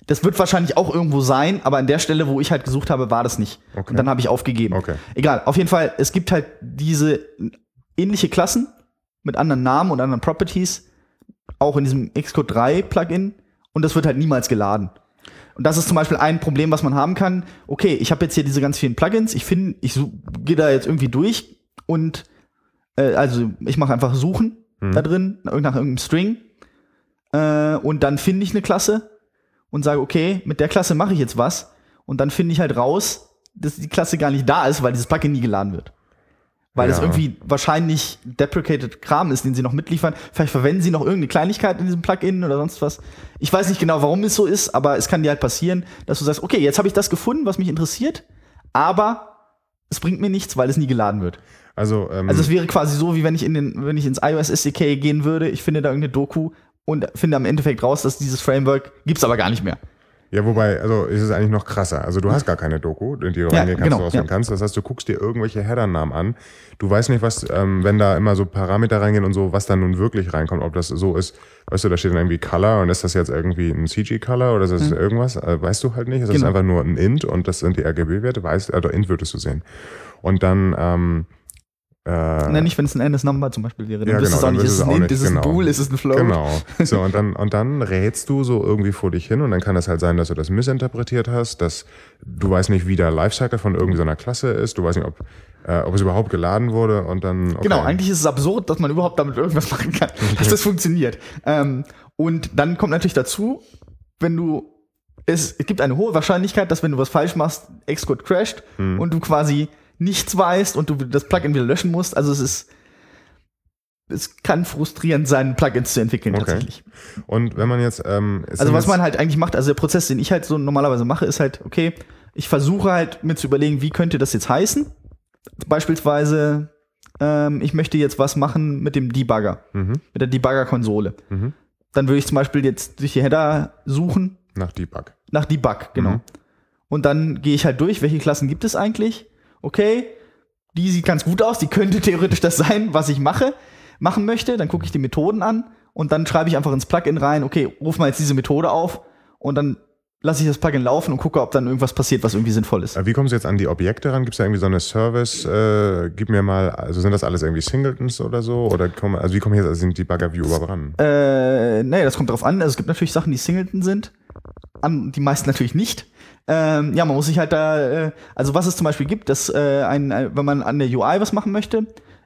Das wird wahrscheinlich auch irgendwo sein, aber an der Stelle, wo ich halt gesucht habe, war das nicht. Okay. Und dann habe ich aufgegeben. Okay. Egal, auf jeden Fall, es gibt halt diese ähnliche Klassen mit anderen Namen und anderen Properties, auch in diesem Xcode 3 Plugin, und das wird halt niemals geladen. Und das ist zum Beispiel ein Problem, was man haben kann. Okay, ich habe jetzt hier diese ganz vielen Plugins, ich finde, ich gehe da jetzt irgendwie durch und äh, also ich mache einfach Suchen da drin, nach nach irgendeinem String, äh, und dann finde ich eine Klasse und sage, okay, mit der Klasse mache ich jetzt was, und dann finde ich halt raus, dass die Klasse gar nicht da ist, weil dieses Plugin nie geladen wird. Weil es Ja. irgendwie wahrscheinlich deprecated Kram ist, den sie noch mitliefern. Vielleicht verwenden sie noch irgendeine Kleinigkeit in diesem Plugin oder sonst was. Ich weiß nicht genau, warum es so ist, aber es kann dir halt passieren, dass du sagst, okay, jetzt habe ich das gefunden, was mich interessiert, aber es bringt mir nichts, weil es nie geladen wird. Also, ähm, Also es wäre quasi so, wie wenn ich in den, wenn ich ins iOS SDK gehen würde, ich finde da irgendeine Doku und finde am Endeffekt raus, dass dieses Framework gibt's aber gar nicht mehr. Ja, wobei, also ist es eigentlich noch krasser. Also du hast gar keine Doku, in die du Ja, reingehen kannst, genau, du rausfinden ja. kannst. Das heißt, du guckst dir irgendwelche Header-Namen an. Du weißt nicht, was, ähm, wenn da immer so Parameter reingehen und so, was dann nun wirklich reinkommt, ob das so ist. Weißt du, da steht dann irgendwie Color und ist das jetzt irgendwie ein CG-Color oder ist das irgendwas? Äh, weißt du halt nicht. Es ist Mhm. Genau. einfach nur ein Int und das sind die RGB-Werte. Weißt, also Int würdest du sehen. Und dann, ähm, äh, Ne, nicht, wenn es ein endless Number zum Beispiel wäre. Dann Ja, genau, dann auch nicht, ist es ein du auch nicht, ist es ein genau. Bool, ist es ein Float? Genau. So, und dann, und dann rätst du so irgendwie vor dich hin und dann kann es halt sein, dass du das missinterpretiert hast, dass du weißt nicht, wie der Lifecycle von irgendwie so einer Klasse ist, du weißt nicht, ob, äh, ob es überhaupt geladen wurde und dann. Okay. Genau, eigentlich ist es absurd, dass man überhaupt damit irgendwas machen kann, dass das funktioniert. Ähm, und dann kommt natürlich dazu, wenn du es, es gibt eine hohe Wahrscheinlichkeit, dass wenn du was falsch machst, Xcode crasht Hm. und du quasi nichts weißt und du das Plugin wieder löschen musst. Also es ist es kann frustrierend sein, Plugins zu entwickeln Okay. tatsächlich. Und wenn man jetzt. Ähm, Also was man halt eigentlich macht, also der Prozess, den ich halt so normalerweise mache, ist halt, okay, ich versuche halt mir zu überlegen, wie könnte das jetzt heißen. Beispielsweise, ähm, ich möchte jetzt was machen mit dem Debugger, Mhm, mit der Debugger-Konsole. mhm. Dann würde ich zum Beispiel jetzt durch die Header suchen Nach Debug. nach Debug, genau. Mhm. Und dann gehe ich halt durch, welche Klassen gibt es eigentlich? Okay, die sieht ganz gut aus, die könnte theoretisch das sein, was ich mache, machen möchte. Dann gucke ich die Methoden an und dann schreibe ich einfach ins Plugin rein, okay, ruf mal jetzt diese Methode auf und dann lasse ich das Plugin laufen und gucke, ob dann irgendwas passiert, was irgendwie sinnvoll ist. Wie kommst du jetzt an die Objekte ran? Gibt es da irgendwie so eine Service? Äh, gib mir mal, also sind das alles irgendwie Singletons oder so? Oder kommen, also wie kommen hier, also sind die Bugger View überhaupt ran? Äh, nee, das kommt drauf an. Also es gibt natürlich Sachen, die Singleton sind. An, die meisten natürlich nicht. Ähm, ja, man muss sich halt da, äh, also was es zum Beispiel gibt, dass äh, ein, ein, wenn man an der UI was machen möchte,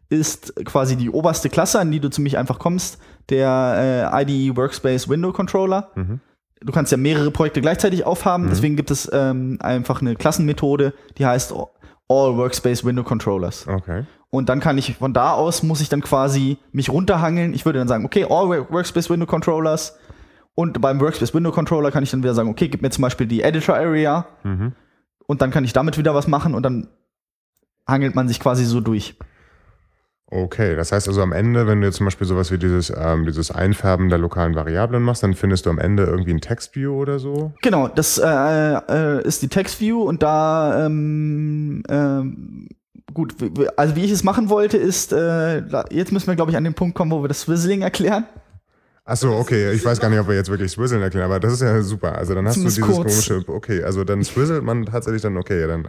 ist quasi die oberste Klasse, an die du ziemlich einfach kommst, der äh, IDE Workspace Window Controller. Du kannst ja mehrere Projekte gleichzeitig aufhaben, deswegen gibt es ähm, einfach eine Klassenmethode, die heißt All Workspace Window Controllers. Okay. Und dann kann ich von da aus muss ich dann quasi mich runterhangeln. Ich würde dann sagen, okay, all Wo- Workspace Window Controllers. Und beim Workspace Window Controller kann ich dann wieder sagen, okay, gib mir zum Beispiel die Editor Area. Mhm. Und dann kann ich damit wieder was machen und dann hangelt man sich quasi so durch. Okay, das heißt also am Ende, wenn du jetzt zum Beispiel sowas wie dieses, ähm, dieses Einfärben der lokalen Variablen machst, dann findest du am Ende irgendwie ein Textview oder so? Genau, das äh, äh, ist die Text View und da ähm, ähm, gut, also wie ich es machen wollte, ist äh, jetzt müssen wir glaube ich an den Punkt kommen, wo wir das Swizzling erklären. Achso, okay, ich weiß gar nicht, ob wir jetzt wirklich Swizzlen erklären, aber das ist ja super. Also dann hast Zumindest du dieses kurz. komische, okay, also dann swizzelt man tatsächlich dann, okay, dann.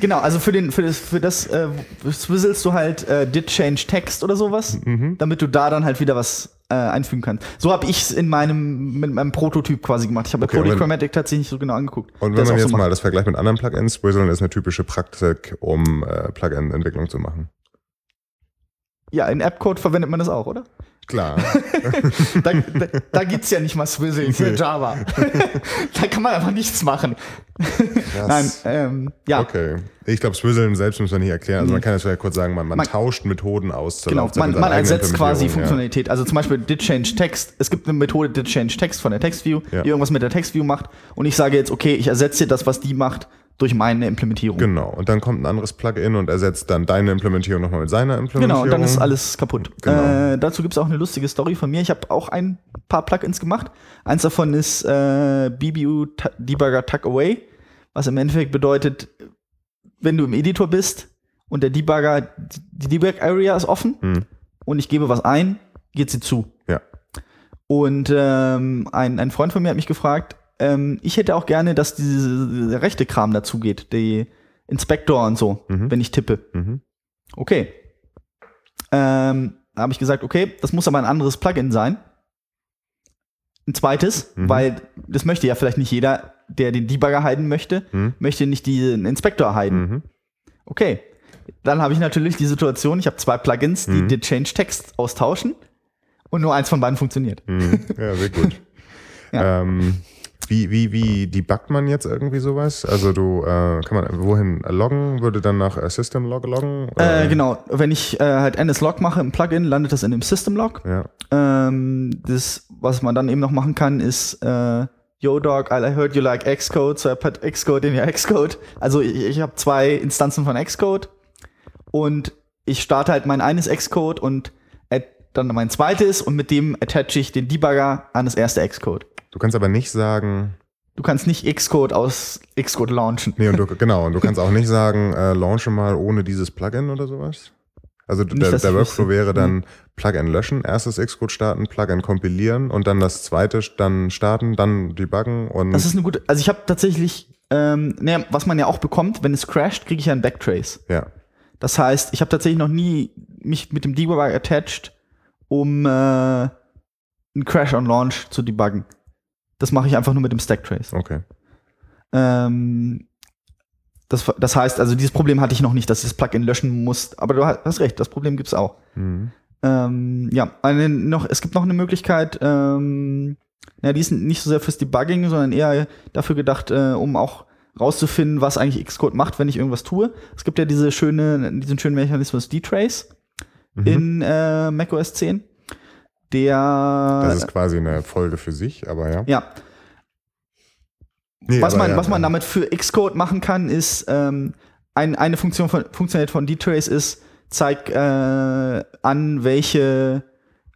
Genau, also für, den, für das, für das äh, swizzlest du halt äh, did change text oder sowas, Mhm. damit du da dann halt wieder was äh, einfügen kannst. So habe ich es in meinem, mit meinem Prototyp quasi gemacht. Ich habe Okay, Polychromatic tatsächlich nicht so genau angeguckt. Und wenn man jetzt so mal das vergleicht mit anderen Plugins, Swizzlen ist eine typische Praktik, um äh, Plugin-Entwicklung zu machen. Ja, in Appcode verwendet man das auch, oder? Klar. Da, da, da gibt's ja nicht mal Swizzling für Nee. Java. da kann man einfach nichts machen. Nein, ähm, ja. Okay. Ich glaube, Swizzlen selbst muss man nicht erklären. Also man kann jetzt vielleicht kurz sagen, man, man, Man- tauscht Methoden aus Genau, man, man ersetzt quasi Funktionalität. Also zum Beispiel did change text. Es gibt eine Methode did change text von der Textview, Ja. die irgendwas mit der Textview macht. Und ich sage jetzt, okay, ich ersetze das, was die macht, durch meine Implementierung. Genau. Und dann kommt ein anderes Plugin und ersetzt dann deine Implementierung nochmal mit seiner Implementierung. Genau, und dann ist alles kaputt. Genau. Äh, dazu gibt's auch eine lustige Story von mir. Ich habe auch ein paar Plugins gemacht. Eins davon ist äh, BBU Debugger Tuck Away, was im Endeffekt bedeutet, wenn du im Editor bist und der Debugger, die Debug Area ist offen Hm. und ich gebe was ein, geht sie zu. Ja. Und ähm, ein, ein Freund von mir hat mich gefragt, ähm, ich hätte auch gerne, dass diese, dieser rechte Kram dazu geht, die Inspector und so, Mhm. wenn ich tippe. Mhm. Okay. Ähm, da habe ich gesagt, okay, das muss aber ein anderes Plugin sein. Ein zweites, Mhm. weil das möchte ja vielleicht nicht jeder, der den Debugger heiden möchte, Mhm. möchte nicht den Inspector heiden. Mhm. Okay. Dann habe ich natürlich die Situation, ich habe zwei Plugins, die Mhm. den Change Text austauschen und nur eins von beiden funktioniert. Ja, sehr gut. Ja. ähm, wie, wie, wie debuggt man jetzt irgendwie sowas? Also du, äh, kann man wohin loggen? Würde dann nach äh, System Log loggen? Äh, genau, wenn ich äh, halt NSLog mache im Plugin, landet das in dem System Log. Ja. Ähm, das, was man dann eben noch machen kann, ist äh, Yo Dog, I heard you like Xcode, so I put Xcode in your Xcode. Also ich, ich habe zwei Instanzen von Xcode und ich starte halt mein eines Xcode und dann mein zweites und mit dem attache ich den Debugger an das erste Xcode. Du kannst aber nicht sagen, Du kannst nicht Xcode aus Xcode launchen. nee, und du, genau, und du kannst auch nicht sagen, äh, launche mal ohne dieses Plugin oder sowas? Also Nicht, der, der Workflow wäre dann Plugin löschen, erstes Xcode starten, Plugin kompilieren und dann das zweite dann starten, dann debuggen und Das ist eine gute. Also ich habe tatsächlich, ähm, naja, was man ja auch bekommt, wenn es crasht, kriege ich ja einen Backtrace. ja. Das heißt, ich habe tatsächlich noch nie mich mit dem Debugger attached, um äh, einen Crash on Launch zu debuggen. Das mache ich einfach nur mit dem Stacktrace. Okay. Ähm, das, das heißt, also dieses Problem hatte ich noch nicht, dass ich das Plugin löschen muss. Aber du hast recht, das Problem gibt's auch. Mhm. Ähm, ja, eine, noch, es gibt noch eine Möglichkeit, ähm, ja, die ist nicht so sehr fürs Debugging, sondern eher dafür gedacht, äh, um auch rauszufinden, was eigentlich Xcode macht, wenn ich irgendwas tue. Es gibt ja diese schöne, diesen schönen Mechanismus D-Trace Mhm. in äh, macOS 10. Der Das ist quasi eine Folge für sich, aber ja. ja, Nee, was aber man, ja, was man ja. damit für Xcode machen kann, ist ähm, ein, eine Funktion von, Funktionalität von D-Trace ist, zeig äh, an, welche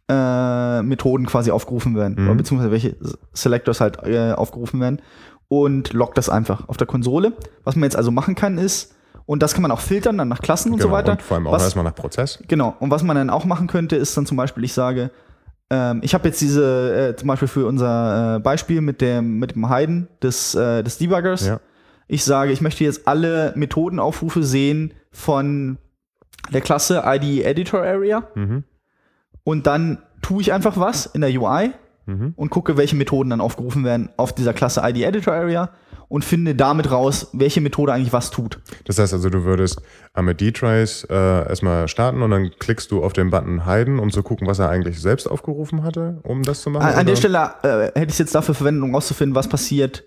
äh, Methoden quasi aufgerufen werden, Mhm. beziehungsweise welche Selectors halt äh, aufgerufen werden und loggt das einfach auf der Konsole. Was man jetzt also machen kann, ist, und das kann man auch filtern, dann nach Klassen und genau, so weiter. Und vor allem auch was, erstmal nach Prozess. Genau. Und was man dann auch machen könnte, ist dann zum Beispiel, ich sage, ähm, ich habe jetzt diese, äh, zum Beispiel für unser äh, Beispiel mit dem, mit dem Heiden des, äh, des Debuggers. Ja. Ich sage, ich möchte jetzt alle Methodenaufrufe sehen von der Klasse ID Editor Area Mhm. und dann tue ich einfach was in der UI Mhm. und gucke, welche Methoden dann aufgerufen werden auf dieser Klasse ID Editor Area und finde damit raus, welche Methode eigentlich was tut. Das heißt also, du würdest mit D-Trace äh, erstmal starten und dann klickst du auf den Button Heiden, um zu gucken, was er eigentlich selbst aufgerufen hatte, um das zu machen? An, an der? Stelle äh, hätte ich es jetzt dafür verwendet, um rauszufinden, was passiert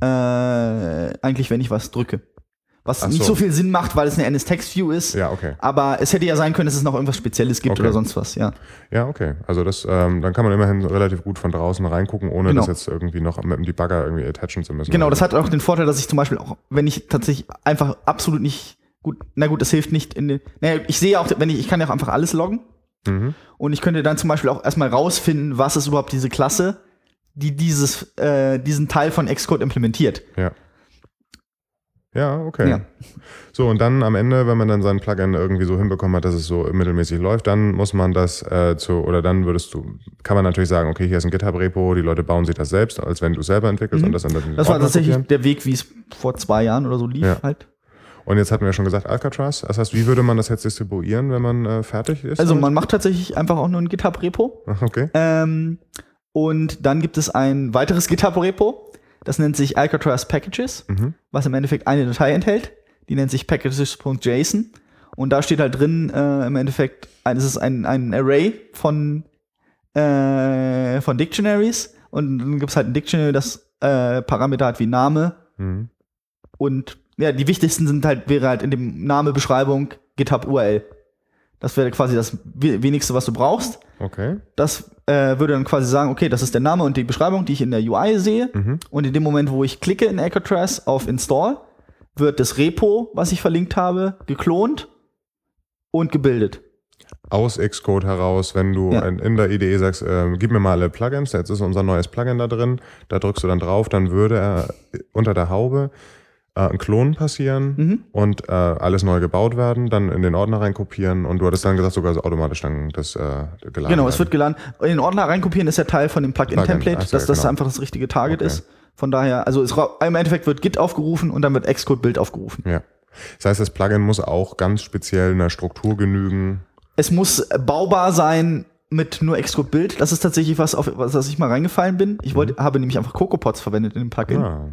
äh, eigentlich, wenn ich was drücke. Was Ach nicht so. so viel Sinn macht, weil es eine NS-Text-View ist. Ja, okay. Aber es hätte ja sein können, dass es noch irgendwas Spezielles gibt Okay. oder sonst was, ja. Ja, okay. Also das, ähm, dann kann man immerhin relativ gut von draußen reingucken, ohne Genau. das jetzt irgendwie noch mit dem Debugger irgendwie attachen zu müssen. Genau, das hat auch den Vorteil, dass ich zum Beispiel auch, wenn ich tatsächlich einfach absolut nicht gut, na gut, das hilft nicht in den, naja, ich sehe auch, wenn ich, ich kann ja auch einfach alles loggen Mhm. und ich könnte dann zum Beispiel auch erstmal rausfinden, was ist überhaupt diese Klasse, die dieses, äh, diesen Teil von Xcode implementiert. Ja. Ja, okay. Ja. So, und dann am Ende, wenn man dann sein Plugin irgendwie so hinbekommen hat, dass es so mittelmäßig läuft, dann muss man das äh, zu, oder dann würdest du, kann man natürlich sagen, okay, hier ist ein GitHub-Repo, die Leute bauen sich das selbst, als wenn du es selber entwickelst und das dann Mhm. Das war tatsächlich kopieren. der Weg, wie es vor zwei Jahren oder so lief Ja. halt. Und jetzt hatten wir ja schon gesagt, Alcatraz. Das heißt, wie würde man das jetzt distribuieren, wenn man äh, fertig ist? Also man macht tatsächlich einfach auch nur ein GitHub-Repo. Okay. Ähm, und dann gibt es ein weiteres GitHub-Repo, das nennt sich Alcatraz Packages, Mhm. was im Endeffekt eine Datei enthält. Die nennt sich packages.json. Und da steht halt drin, äh, im Endeffekt, ein, es ist ein, ein Array von, äh, von Dictionaries. Und dann gibt es halt ein Dictionary, das äh, Parameter hat wie Name. Mhm. Und ja, die wichtigsten sind halt, wäre halt in dem Name, Beschreibung, GitHub URL. Das wäre quasi das we- wenigste, was du brauchst. Okay. Das äh, würde dann quasi sagen, okay, das ist der Name und die Beschreibung, die ich in der UI sehe. Mhm. Und in dem Moment, wo ich klicke in Alcatraz auf Install, wird das Repo, was ich verlinkt habe, geklont und gebildet. Aus Xcode heraus, wenn du Ja. in, in der IDE sagst, äh, gib mir mal alle Plugins, jetzt ist unser neues Plugin da drin, da drückst du dann drauf, dann würde er unter der Haube äh, ein Klon passieren Mhm. und äh, alles neu gebaut werden, dann in den Ordner reinkopieren und du hattest dann gesagt, sogar automatisch dann das äh, geladen Genau, es wird geladen. In den Ordner reinkopieren ist ja Teil von dem Plugin-Template, Plugin, ach so, dass das genau. einfach das richtige Target Okay. ist. Von daher, also es, im Endeffekt wird Git aufgerufen und dann wird Xcode-Bild aufgerufen. Ja. Das heißt, das Plugin muss auch ganz speziell einer Struktur genügen. Es muss baubar sein mit nur Xcode-Bild. Das ist tatsächlich was, auf was ich mal reingefallen bin. Ich wollte, habe nämlich einfach CocoaPods verwendet in dem Plugin. Mhm. Ah,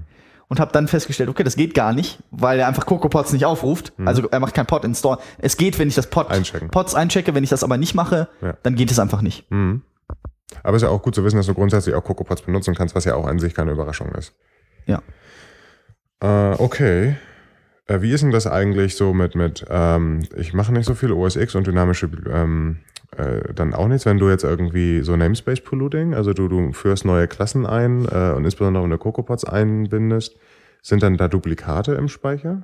und habe dann festgestellt, okay, das geht gar nicht, weil er einfach CocoaPods nicht aufruft. Also er macht kein Pod install. Es geht, wenn ich das Pod Mhm. Einchecken. Pods einchecke, wenn ich das aber nicht mache, Ja. dann geht es einfach nicht. mhm. Aber ist ja auch gut zu wissen, dass du grundsätzlich auch CocoaPods benutzen kannst, was ja auch an sich keine Überraschung ist. Ja. Äh, okay. Äh, wie ist denn das eigentlich so mit, mit ähm, ich mache nicht so viel OS X und dynamische ähm, äh, dann auch nichts, wenn du jetzt irgendwie so Namespace Polluting, also du, du führst neue Klassen ein äh, und insbesondere wenn du CocoaPods einbindest, sind dann da Duplikate im Speicher?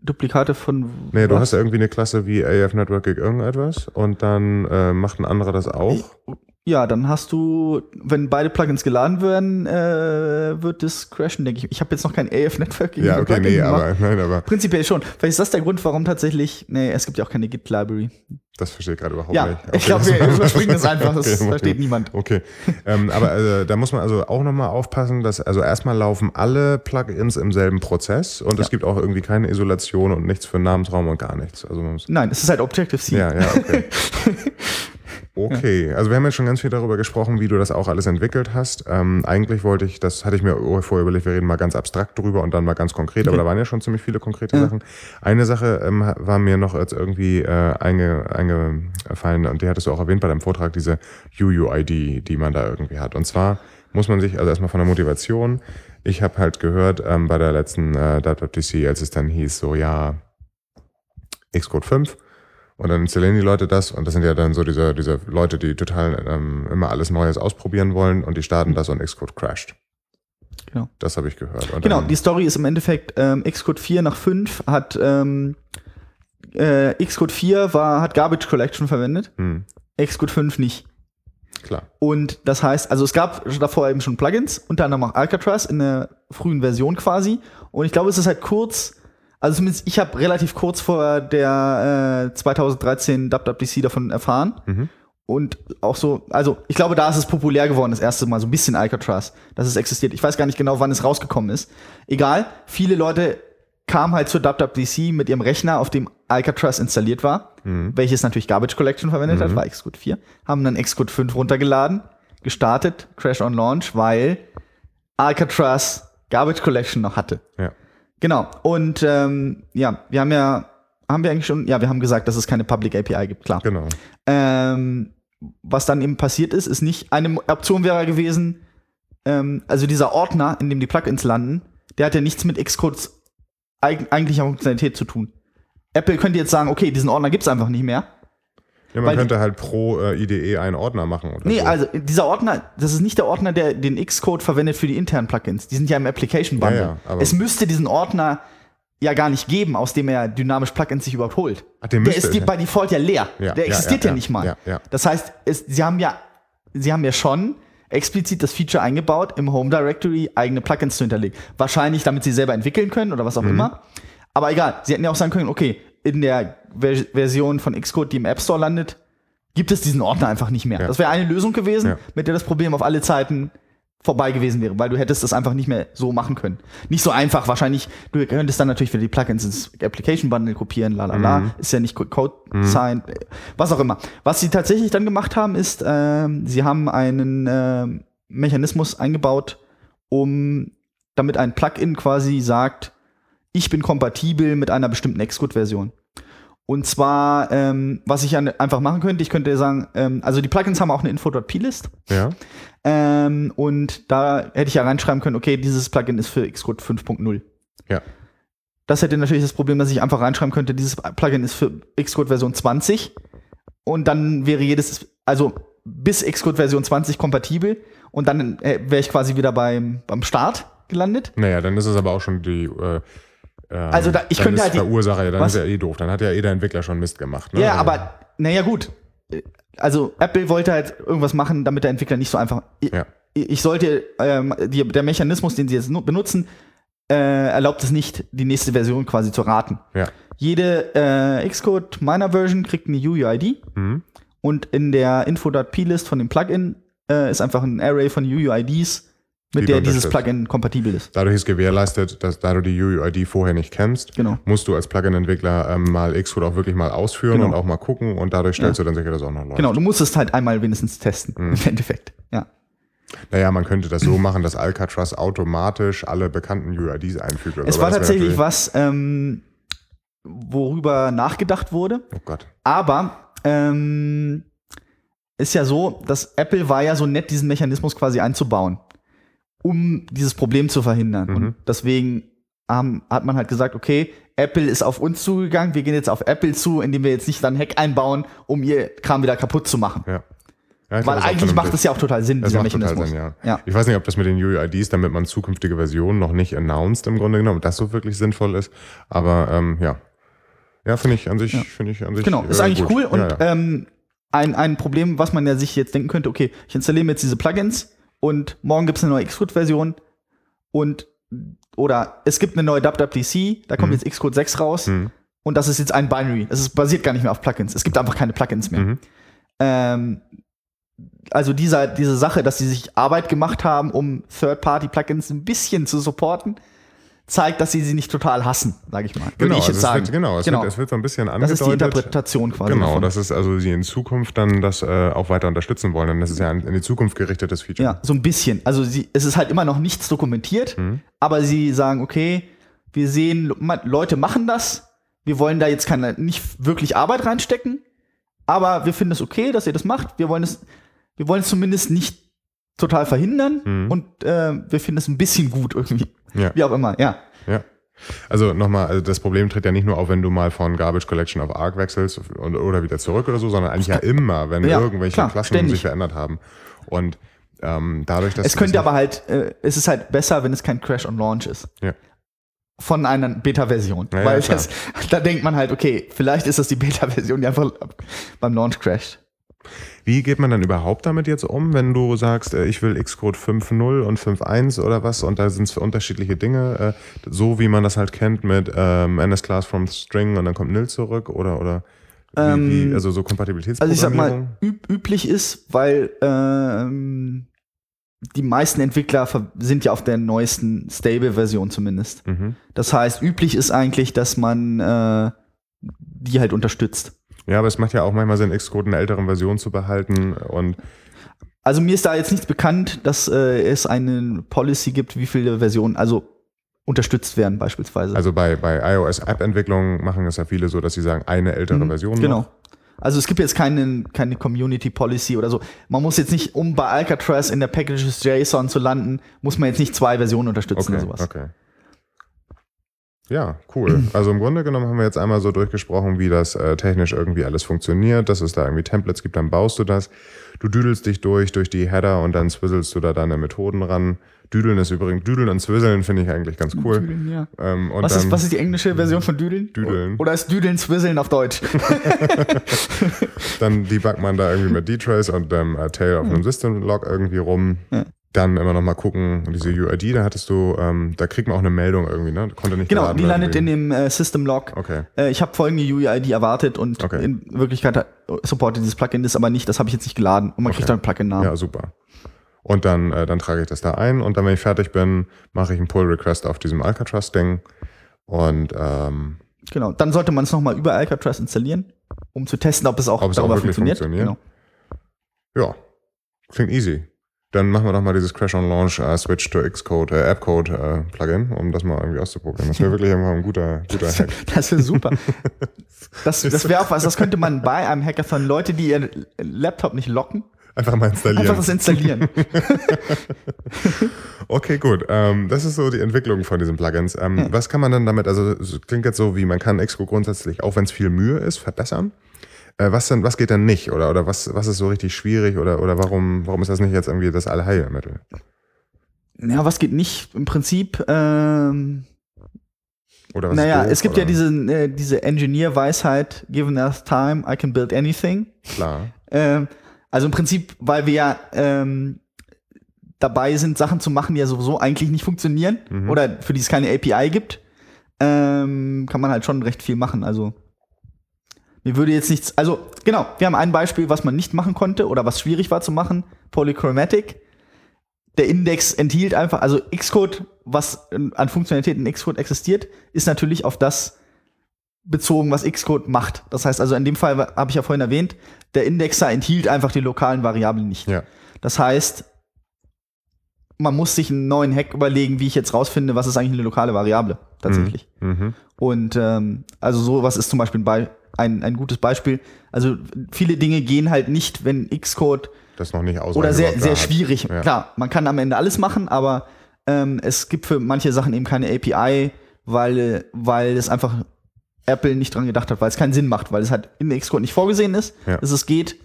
Duplikate von. Nee, du was? hast irgendwie eine Klasse wie AF Network irgendetwas und dann äh, macht ein anderer das auch. Ja, dann hast du, wenn beide Plugins geladen werden, äh, wird das crashen, denke ich. Ich habe jetzt noch kein AF-Network Ja, okay, nee, aber, nein, aber Prinzipiell schon. Vielleicht ist das der Grund, warum tatsächlich. Nee, es gibt ja auch keine Git-Library. das verstehe ich gerade überhaupt Ja, nicht. ich glaube, wir überspringen das einfach. Das Okay, versteht niemand. Okay, ähm, aber äh, da muss man also auch nochmal aufpassen, dass also erstmal laufen alle Plugins im selben Prozess und es Ja. gibt auch irgendwie keine Isolation und nichts für Namensraum und gar nichts. Also Nein, es ist halt Objective-C. ja, ja, okay. Okay, also wir haben jetzt schon ganz viel darüber gesprochen, wie du das auch alles entwickelt hast. Ähm, eigentlich wollte ich, das hatte ich mir vorher überlegt, wir reden mal ganz abstrakt drüber und dann mal ganz konkret, aber da waren ja schon ziemlich viele konkrete Ja. Sachen. Eine Sache ähm, war mir noch jetzt irgendwie äh, einge, eingefallen und die hattest du auch erwähnt bei deinem Vortrag, diese UUID, die man da irgendwie hat. Und zwar muss man sich, also erstmal von der Motivation, ich habe halt gehört ähm, bei der letzten äh, WWDC, als es dann hieß, so ja, Xcode 5 und dann installieren die Leute das und das sind ja dann so diese, diese Leute, die total ähm, immer alles Neues ausprobieren wollen und die starten das und Xcode crasht. Genau. Das habe ich gehört. Und Genau, die Story ist im Endeffekt, ähm, Xcode 4 nach 5 hat ähm, äh, Xcode 4 war, hat Garbage Collection verwendet, hm, Xcode 5 nicht. klar. Und das heißt, also es gab davor eben schon Plugins, unter anderem auch Alcatraz in der frühen Version quasi. Und ich glaube, es ist halt kurz, also zumindest ich habe relativ kurz vor der äh, 2013 WWDC davon erfahren. Mhm. und auch so, also ich glaube, da ist es populär geworden, das erste Mal so ein bisschen Alcatraz, dass es existiert. Ich weiß gar nicht genau, wann es rausgekommen ist. Egal, viele Leute kamen halt zur WWDC mit ihrem Rechner, auf dem Alcatraz installiert war, Mhm. welches natürlich Garbage Collection verwendet hat, war Xcode 4, haben dann Xcode 5 runtergeladen, gestartet, Crash on Launch, weil Alcatraz Garbage Collection noch hatte. Ja. Genau. Und ähm, ja, wir haben ja, haben wir eigentlich schon, ja, wir haben gesagt, dass es keine Public API gibt, klar. Genau. Ähm, was dann eben passiert ist, ist nicht, eine Option wäre gewesen, ähm, also dieser Ordner, in dem die Plugins landen, der hat ja nichts mit Xcodes eig eigentlicher Funktionalität zu tun. Apple könnte jetzt sagen, okay, diesen Ordner gibt's einfach nicht mehr. Ja, man Weil- könnte halt pro äh, IDE einen Ordner machen. Oder Nee, so. also dieser Ordner, das ist nicht der Ordner, der den Xcode verwendet für die internen Plugins. Die sind ja im Application Bundle. Ja, ja, es müsste diesen Ordner ja gar nicht geben, aus dem er dynamisch Plugins sich überhaupt holt. Ach, der müsste ist es, bei Default ja leer. Ja, der ja, existiert ja, ja, ja, nicht mal. ja, ja. Das heißt, es, sie haben ja, sie haben ja schon explizit das Feature eingebaut, im Home Directory eigene Plugins zu hinterlegen. Wahrscheinlich, damit sie selber entwickeln können oder was Mhm. auch immer. Aber egal, sie hätten ja auch sagen können, okay, in der Ver Version von Xcode, die im App Store landet, gibt es diesen Ordner einfach nicht mehr. Ja. Das wäre eine Lösung gewesen, Ja. mit der das Problem auf alle Zeiten vorbei gewesen wäre, weil du hättest das einfach nicht mehr so machen können. Nicht so einfach, wahrscheinlich, du könntest dann natürlich wieder die Plugins ins Application Bundle kopieren, la la la, ist ja nicht Code Sign, äh, was auch immer. Was sie tatsächlich dann gemacht haben, ist, ähm, sie haben einen ähm, Mechanismus eingebaut, um damit ein Plugin quasi sagt, ich bin kompatibel mit einer bestimmten Xcode-Version. Und zwar, ähm, was ich an- einfach machen könnte, ich könnte sagen, ähm, also die Plugins haben auch eine info.plist. Ja. Ähm, und da hätte ich ja reinschreiben können, okay, dieses Plugin ist für Xcode 5.0. Ja. Das hätte natürlich das Problem, dass ich einfach reinschreiben könnte, dieses Plugin ist für Xcode Version 20. Und dann wäre jedes, also bis Xcode Version 20 kompatibel. Und dann äh, wäre ich quasi wieder beim, beim Start gelandet. Naja, dann ist es aber auch schon die. Äh, Also da- ich dann könnte ist halt die- Verursacher, ja, dann Was? ist ja eh doof. Dann hat ja eh der Entwickler schon Mist gemacht. Ne? Ja, Also- aber, naja, gut. Also, Apple wollte halt irgendwas machen, damit der Entwickler nicht so einfach. Ja. Ich, ich sollte, ähm, die, der Mechanismus, den sie jetzt nu- benutzen, äh, erlaubt es nicht, die nächste Version quasi zu raten. Ja. Jede äh, Xcode Minor Version kriegt eine UUID Mhm. und in der info.plist von dem Plugin äh, ist einfach ein Array von UUIDs, mit Die der dieses. Plugin kompatibel ist. Dadurch ist gewährleistet, dass da du die UUID vorher nicht kennst, Genau. musst du als Plugin-Entwickler ähm, mal Xcode auch wirklich mal ausführen Genau. und auch mal gucken und dadurch stellst du dann sicher, dass auch noch läuft. Genau, du musst es halt einmal wenigstens testen, Mhm. im Endeffekt. Ja. Naja, man könnte das so machen, dass Alcatraz automatisch alle bekannten UIDs einfügt. Es war tatsächlich was, ähm, worüber nachgedacht wurde. Oh Gott. Aber ähm, ist ja so, dass Apple war ja so nett, diesen Mechanismus quasi einzubauen, um dieses Problem zu verhindern. Mhm. Und deswegen ähm, hat man halt gesagt, okay, Apple ist auf uns zugegangen, wir gehen jetzt auf Apple zu, indem wir jetzt nicht dann Hack einbauen, um ihr Kram wieder kaputt zu machen. Ja. Ja, Weil eigentlich macht es ja auch total Sinn, Das dieser Mechanismus. Sinn, ja. Ja. Ich weiß nicht, ob das mit den UIDs, damit man zukünftige Versionen noch nicht announced im Grunde genommen, ob das so wirklich sinnvoll ist. Aber ähm, ja. Ja, finde ich an sich, finde ich an sich. Genau, ist äh, eigentlich gut. cool. Und. Ähm, ein, ein Problem, was man ja sich jetzt denken könnte, okay, ich installiere mir jetzt diese Plugins und morgen gibt es eine neue Xcode-Version und oder es gibt eine neue WWDC, da kommt Mhm. jetzt Xcode 6 raus Mhm. und das ist jetzt ein Binary. Es ist, basiert gar nicht mehr auf Plugins. Es gibt einfach keine Plugins mehr. Mhm. Ähm, also dieser, diese Sache, dass sie sich Arbeit gemacht haben, um Third-Party-Plugins ein bisschen zu supporten, zeigt, dass sie sie nicht total hassen, sage ich mal. Würde Genau, ich jetzt also es sagen. Wird, genau, es, Wird, es wird so ein bisschen das angedeutet. ist die Interpretation quasi. Genau, davon. das ist also sie in Zukunft dann das äh, auch weiter unterstützen wollen. Denn das ist ja ein in die Zukunft gerichtetes Feature. Ja, so ein bisschen. Also sie, es ist halt immer noch nichts dokumentiert, Mhm. aber sie sagen, okay, wir sehen, Leute machen das, wir wollen da jetzt keine, nicht wirklich Arbeit reinstecken, aber wir finden es okay, dass ihr das macht. Wir wollen es, wir wollen es zumindest nicht total verhindern Mhm. und äh, wir finden es ein bisschen gut irgendwie. Ja. Wie auch immer, ja. Ja. Also nochmal, also das Problem tritt ja nicht nur auf, wenn du mal von Garbage Collection auf Arc wechselst und, oder wieder zurück oder so, sondern eigentlich ja immer, wenn Ja, irgendwelche klar, Klassen ständig. sich verändert haben. Und ähm, dadurch, dass Es könnte aber halt, äh, es ist halt besser, wenn es kein Crash on Launch ist. Ja. Von einer Beta-Version. Ja, Weil das, da denkt man halt, okay, vielleicht ist das die Beta-Version, die einfach beim Launch crasht. Wie geht man dann überhaupt damit jetzt um, wenn du sagst, äh, ich will Xcode 5.0 und 5.1 oder was und da sind es für unterschiedliche Dinge, äh, so wie man das halt kennt mit ähm, NS Class from String und dann kommt Nil zurück oder oder Ähm, wie, wie, also so Also ich sag Kompatibilitätsprogrammierung? mal, üb üblich ist, weil ähm, die meisten Entwickler sind ja auf der neuesten Stable-Version zumindest. mhm. Das heißt, üblich ist eigentlich, dass man äh, die halt unterstützt. Ja, aber es macht ja auch manchmal Sinn, Xcode in einer älteren Version zu behalten und Also mir ist da jetzt nichts bekannt, dass äh, es eine Policy gibt, wie viele Versionen also unterstützt werden beispielsweise. also bei, bei iOS-App-Entwicklung machen es ja viele so, dass sie sagen, eine ältere Mhm, Version Genau. noch. Also es gibt jetzt keine, keine Community Policy oder so. Man muss jetzt nicht, um bei Alcatraz in der Packages JSON zu landen, muss man jetzt nicht zwei Versionen unterstützen Okay, oder sowas. okay. Ja, cool. Also im Grunde genommen haben wir jetzt einmal so durchgesprochen, wie das äh, technisch irgendwie alles funktioniert, dass es da irgendwie Templates gibt, dann baust du das. Du düdelst dich durch, durch die Header und dann swizzlest du da deine Methoden ran. Düdeln ist übrigens, Düdeln und Swizzeln finde ich eigentlich ganz cool. Düdeln, ja. Ähm, Was dann, ist, was ist die englische Version von Düdeln? Düdeln. Oder ist Düdeln Swizzle auf Deutsch? dann debuggt man da irgendwie mit D-Trace und dem äh, Tail auf einem System-Log irgendwie rum. Ja. Dann immer noch mal gucken, diese UID, da hattest du, ähm, da kriegt man auch eine Meldung irgendwie, ne? Konnte nicht genau, die landet in wegen- dem äh, System Log. Okay. Äh, ich habe folgende UID erwartet und Okay. in Wirklichkeit supportet dieses Plugin das aber nicht. Das habe ich jetzt nicht geladen. Und man kriegt Okay. dann einen Plugin-Namen. Ja, super. Und dann, äh, dann trage ich das da ein und dann, wenn ich fertig bin, mache ich einen Pull-Request auf diesem Alcatraz-Ding. Und ähm, Genau. Dann sollte man es nochmal über Alcatraz installieren, um zu testen, ob es auch Ob es auch darüber wirklich funktioniert. funktioniert. Genau. ja, klingt easy. Dann machen wir doch mal dieses Crash on Launch äh, Switch to Xcode, äh, Appcode äh, Plugin, um das mal irgendwie auszuprobieren. Das wäre wirklich immer ein guter, guter Hack. Das wäre super. Das, das wäre auch was, das könnte man bei einem Hackathon Leute, die ihren Laptop nicht locken, Einfach mal installieren. einfach das installieren. Okay, gut. Ähm, das ist so die Entwicklung von diesen Plugins. Ähm, Was kann man dann damit, also es klingt jetzt so, wie man kann Xcode grundsätzlich, auch wenn es viel Mühe ist, verbessern. Äh, was, denn, was geht denn nicht? Oder, oder was, was ist so richtig schwierig? Oder, oder warum, warum ist das nicht jetzt irgendwie das Allheilmittel? ja, was geht nicht? Im Prinzip, ähm, Oder was naja, doof, es gibt oder? ja diese, äh, diese Engineer-Weisheit, given enough time, I can build anything. Klar. Ähm, also im Prinzip, weil wir ja ähm, dabei sind, Sachen zu machen, die ja sowieso eigentlich nicht funktionieren Mhm. oder für die es keine API gibt, ähm, kann man halt schon recht viel machen. Also mir würde jetzt nichts, also genau, wir haben ein Beispiel, was man nicht machen konnte oder was schwierig war zu machen, Polychromatic. Der Index enthielt einfach, also Xcode, was an Funktionalitäten in Xcode existiert, ist natürlich auf das bezogen, was Xcode macht. Das heißt also, in dem Fall habe ich ja vorhin erwähnt, der Indexer enthielt einfach die lokalen Variablen nicht. Ja. Das heißt, man muss sich einen neuen Hack überlegen, wie ich jetzt rausfinde, was ist eigentlich eine lokale Variable tatsächlich. Mhm. Und ähm, also sowas ist zum Beispiel ein, Be ein, ein gutes Beispiel. Also viele Dinge gehen halt nicht, wenn Xcode Das noch nicht aus. oder sehr, sehr schwierig. Ja. Klar, man kann am Ende alles machen, aber ähm, es gibt für manche Sachen eben keine API, weil, weil es einfach Apple nicht dran gedacht hat, weil es keinen Sinn macht, weil es halt in Xcode nicht vorgesehen ist, Ja. dass es geht,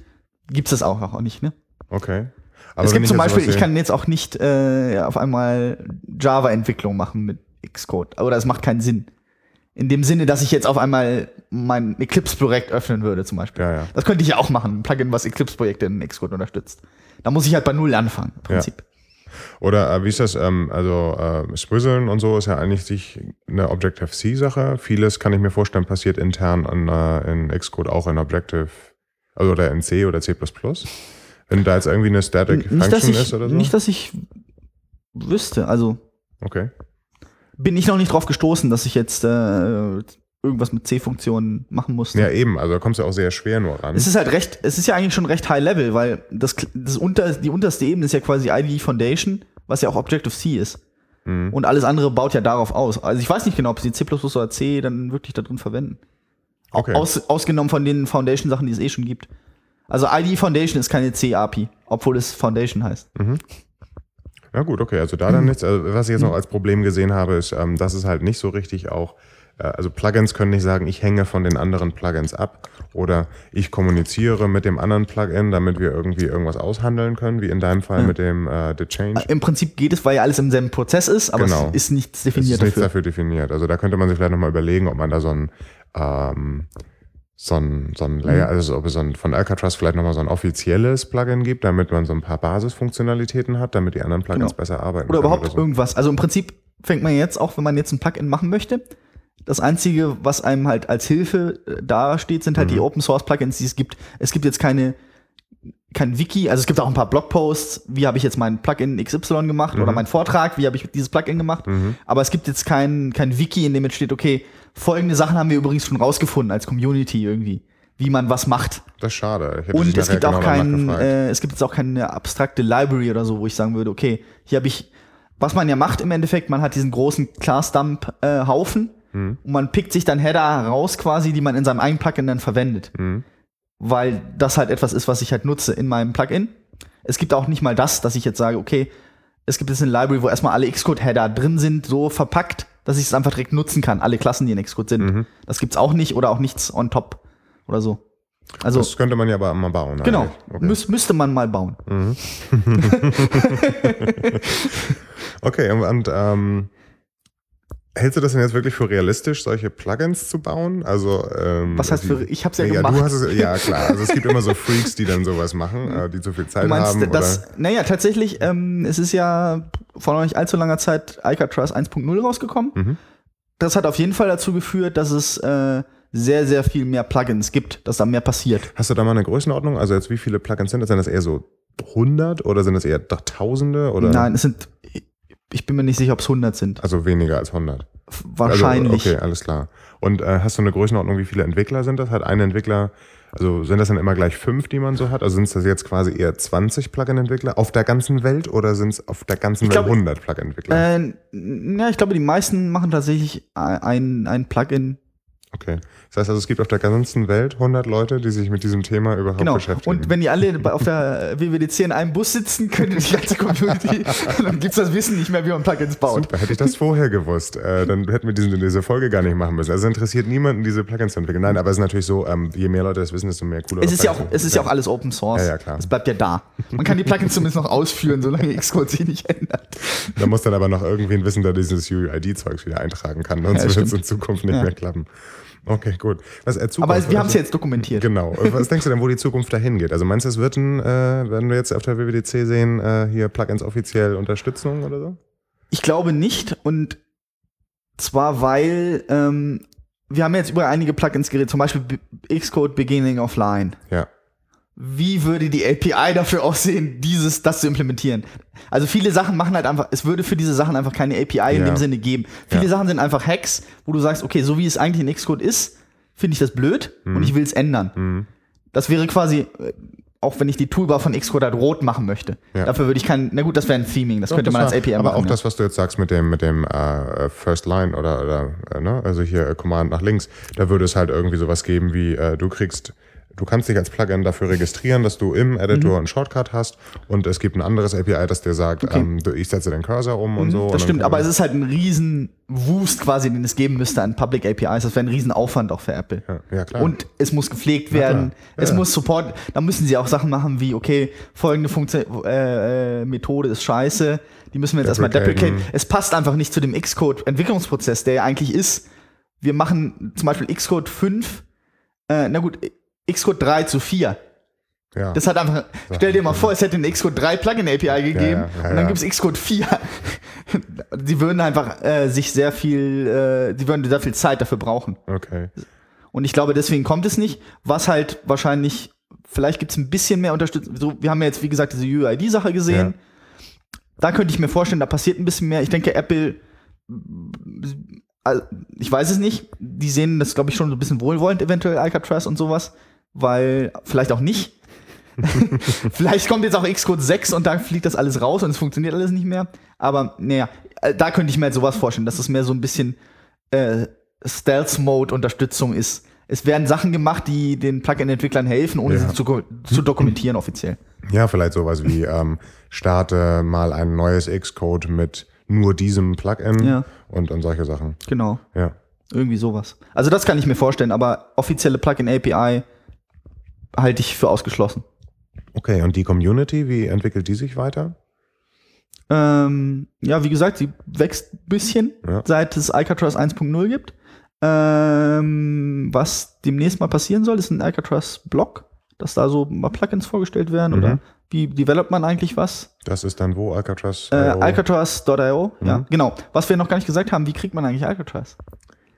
gibt es das auch noch nicht. Ne? Okay. Aber es gibt zum Beispiel, ich kann jetzt auch nicht äh, auf einmal Java-Entwicklung machen mit Xcode. Oder es macht keinen Sinn. In dem Sinne, dass ich jetzt auf einmal mein Eclipse-Projekt öffnen würde, zum Beispiel. Ja, ja. Das könnte ich ja auch machen, ein Plugin, was Eclipse-Projekte in Xcode unterstützt. Da muss ich halt bei Null anfangen, im Prinzip. Oder äh, wie ist das? Ähm, also äh, Swizzlen und so ist ja eigentlich sich eine Objective-C-Sache. Vieles kann ich mir vorstellen, passiert intern in, äh, in Xcode auch in Objective, also oder in C oder C++. Wenn da jetzt irgendwie eine Static Nicht, dass Function ich, ist oder so. nicht, dass ich wüsste. Also okay. Bin ich noch nicht drauf gestoßen, dass ich jetzt äh, irgendwas mit C-Funktionen machen musste. Ja, eben. Also da kommst du auch sehr schwer nur ran. Es ist halt recht, es ist ja eigentlich schon recht high level, weil das, das unter, die unterste Ebene ist ja quasi IDE Foundation, was ja auch Objective-C ist. Mhm. Und alles andere baut ja darauf aus. Also ich weiß nicht genau, ob sie C oder C dann wirklich da drin verwenden. Okay. Aus, ausgenommen von den Foundation-Sachen, die es eh schon gibt. Also IDE Foundation ist keine C-API, obwohl es Foundation heißt. Ja gut, okay, also da dann nichts. Also, was ich jetzt noch als Problem gesehen habe, ist, ähm, dass es halt nicht so richtig auch, äh, also Plugins können nicht sagen, ich hänge von den anderen Plugins ab oder ich kommuniziere mit dem anderen Plugin, damit wir irgendwie irgendwas aushandeln können, wie in deinem Fall mit dem äh, The Change. Im Prinzip geht es, weil ja alles im selben Prozess ist, aber Genau. es ist nichts Es definiert ist nichts dafür. dafür definiert. Also da könnte man sich vielleicht nochmal überlegen, ob man da so ein ähm, so ein, so ein Layer, Mhm. also ob es so ein, von Alcatraz vielleicht nochmal so ein offizielles Plugin gibt, damit man so ein paar Basisfunktionalitäten hat, damit die anderen Plugins Genau. besser arbeiten Oder überhaupt so. irgendwas. Also im Prinzip fängt man jetzt auch, wenn man jetzt ein Plugin machen möchte, Das Einzige, was einem halt als Hilfe äh, dasteht, sind halt die Open Source Plugins, die es gibt. Es gibt jetzt keine kein Wiki, also es gibt auch ein paar Blogposts, wie habe ich jetzt mein Plugin XY gemacht oder meinen Vortrag, wie habe ich dieses Plugin gemacht, aber es gibt jetzt kein, kein Wiki, in dem jetzt steht, okay, folgende Sachen haben wir übrigens schon rausgefunden als Community irgendwie, wie man was macht. Das ist schade. Und es gibt auch genau kein, äh, es gibt jetzt auch keine abstrakte Library oder so, wo ich sagen würde, okay, hier habe ich, was man ja macht im Endeffekt, man hat diesen großen Class-Dump-Haufen Mhm. und man pickt sich dann Header heraus quasi, die man in seinem eigenen Plugin dann verwendet. Mhm. Weil das halt etwas ist, was ich halt nutze in meinem Plugin. Es gibt auch nicht mal das, dass ich jetzt sage, okay, es gibt jetzt eine Library, wo erstmal alle Xcode-Header drin sind, so verpackt, dass ich es einfach direkt nutzen kann, alle Klassen, die in Xcode sind. Mhm. Das gibt's auch nicht oder auch nichts on top oder so. Also das könnte man ja aber mal bauen. Genau. Okay. Müs müsste man mal bauen. Okay, und, und ähm, hältst du das denn jetzt wirklich für realistisch, solche Plugins zu bauen? Also ähm, Was heißt für, ich hab's ja, ja, gemacht. Du hast es, ja, klar. Also es gibt immer so Freaks, die dann sowas machen, äh, die zu viel Zeit Du meinst, haben. das, naja, tatsächlich, ähm, es ist ja vor noch nicht allzu langer Zeit Alcatraz 1.0 rausgekommen. Mhm. Das hat auf jeden Fall dazu geführt, dass es äh, sehr, sehr viel mehr Plugins gibt, dass da mehr passiert. Hast du da mal eine Größenordnung? Also jetzt wie viele Plugins sind das? Sind das eher so 100 oder sind das eher Tausende? Oder? Nein, es sind, ich bin mir nicht sicher, ob es 100 sind. Also weniger als 100. Wahrscheinlich. Also, okay, alles klar. Und äh, hast du eine Größenordnung, wie viele Entwickler sind das? Hat ein Entwickler, also sind das dann immer gleich fünf, die man so hat? Also sind es das jetzt quasi eher 20 Plugin-Entwickler auf der ganzen Welt oder sind es auf der ganzen Ich Welt glaube- 100 Plugin-Entwickler? Äh, ja, ich glaube, die meisten machen tatsächlich ein, ein Plugin. Okay. Das heißt also, es gibt auf der ganzen Welt 100 Leute, die sich mit diesem Thema überhaupt Genau. beschäftigen. Und wenn die alle auf der WWDC in einem Bus sitzen, könnte die ganze Community, dann gibt's das Wissen nicht mehr, wie man Plugins baut. Super, hätte ich das vorher gewusst, äh, dann hätten wir diesen, diese Folge gar nicht machen müssen. Also es interessiert niemanden, diese Plugins zu entwickeln. Nein, aber es ist natürlich so, ähm, je mehr Leute das wissen, desto mehr cooler Es ist ja auch, es ist ja auch alles Open Source. Ja, ja, klar. Es bleibt ja da. Man kann die Plugins zumindest noch ausführen, solange Xcode sich nicht ändert. Da muss dann aber noch irgendwen wissen, der dieses UUID-Zeugs wieder eintragen kann. Sonst Ja, wird es in Zukunft nicht Ja. mehr klappen. Okay, gut. Was, äh, Zukunft, Aber wir haben es jetzt dokumentiert. Genau. Was denkst du denn, wo die Zukunft dahin geht? Also meinst du, es wird ein, äh, wenn wir jetzt auf der WWDC sehen, äh, hier Plugins offiziell Unterstützung oder so? Ich glaube nicht. Und zwar, weil ähm, wir haben jetzt über einige Plugins geredet, zum Beispiel Xcode Beginning of Line. Ja. Wie würde die API dafür aussehen, dieses, das zu implementieren? Also viele Sachen machen halt einfach, es würde für diese Sachen einfach keine API in Ja. dem Sinne geben. Viele Ja. Sachen sind einfach Hacks, wo du sagst, okay, so wie es eigentlich in Xcode ist, finde ich das blöd und ich will es ändern. Mhm. Das wäre quasi, äh, auch wenn ich die Toolbar von Xcode halt rot machen möchte. Ja. Dafür würde ich kein, na gut, das wäre ein Theming, das könnte Das man als API aber machen. auch ja. das, was du jetzt sagst mit dem, mit dem äh, First Line oder, oder äh, ne? also hier äh, Command nach links, da würde es halt irgendwie sowas geben wie, äh, du kriegst, du kannst dich als Plugin dafür registrieren, dass du im Editor Mhm. einen Shortcut hast und es gibt ein anderes API, das dir sagt, ähm, du, ich setze den Cursor um und so. und Mhm, Das dann stimmt, aber es ist halt ein riesen Wust quasi, den es geben müsste an Public APIs. Das wäre ein riesen Aufwand auch für Apple. ja, ja, klar. Und es muss gepflegt werden, klar. es Ja. muss Support, da müssen sie auch Sachen machen wie, okay, folgende Funktion, äh, äh, Methode ist scheiße, die müssen wir jetzt erstmal Deprecaten. Es passt einfach nicht zu dem Xcode-Entwicklungsprozess, der ja eigentlich ist, wir machen zum Beispiel Xcode 5, äh, na gut, Xcode 3 zu 4. ja. Das hat einfach, stell dir mal vor, es hätte ein Xcode 3 Plugin API gegeben ja, ja, und dann gibt es Xcode 4. die würden einfach äh, sich sehr viel, äh, die würden sehr viel Zeit dafür brauchen. okay. Und ich glaube, deswegen kommt es nicht. Was halt wahrscheinlich, vielleicht gibt es ein bisschen mehr Unterstützung. So, wir haben ja jetzt, wie gesagt, diese UID-Sache gesehen. Da könnte ich mir vorstellen, da passiert ein bisschen mehr. Ich denke, Apple, also, ich weiß es nicht, die sehen das, glaube ich, schon so ein bisschen wohlwollend, eventuell Alcatraz und sowas, weil vielleicht auch nicht. vielleicht kommt jetzt auch Xcode 6 und da fliegt das alles raus und es funktioniert alles nicht mehr. Aber naja, äh, da könnte ich mir jetzt sowas vorstellen, dass es mehr so ein bisschen äh, Stealth-Mode-Unterstützung ist. Es werden Sachen gemacht, die den Plugin-Entwicklern helfen, ohne Ja. sie zu, zu dokumentieren offiziell. Ja, vielleicht sowas wie ähm, starte mal ein neues Xcode mit nur diesem Plugin Ja. und, und solche Sachen. Genau. Ja. Irgendwie sowas. Also das kann ich mir vorstellen, aber offizielle Plugin-API halte ich für ausgeschlossen. Okay, und die Community, wie entwickelt die sich weiter? Ähm, ja, wie gesagt, sie wächst ein bisschen, Ja. seit es Alcatraz 1.0 gibt. Ähm, was demnächst mal passieren soll, ist ein Alcatraz-Blog, dass da so mal Plugins vorgestellt werden Mhm. oder wie developt man eigentlich was? Das ist dann wo? Alcatraz? Äh, Alcatraz.io, ja, Mhm. genau. Was wir noch gar nicht gesagt haben, wie kriegt man eigentlich Alcatraz?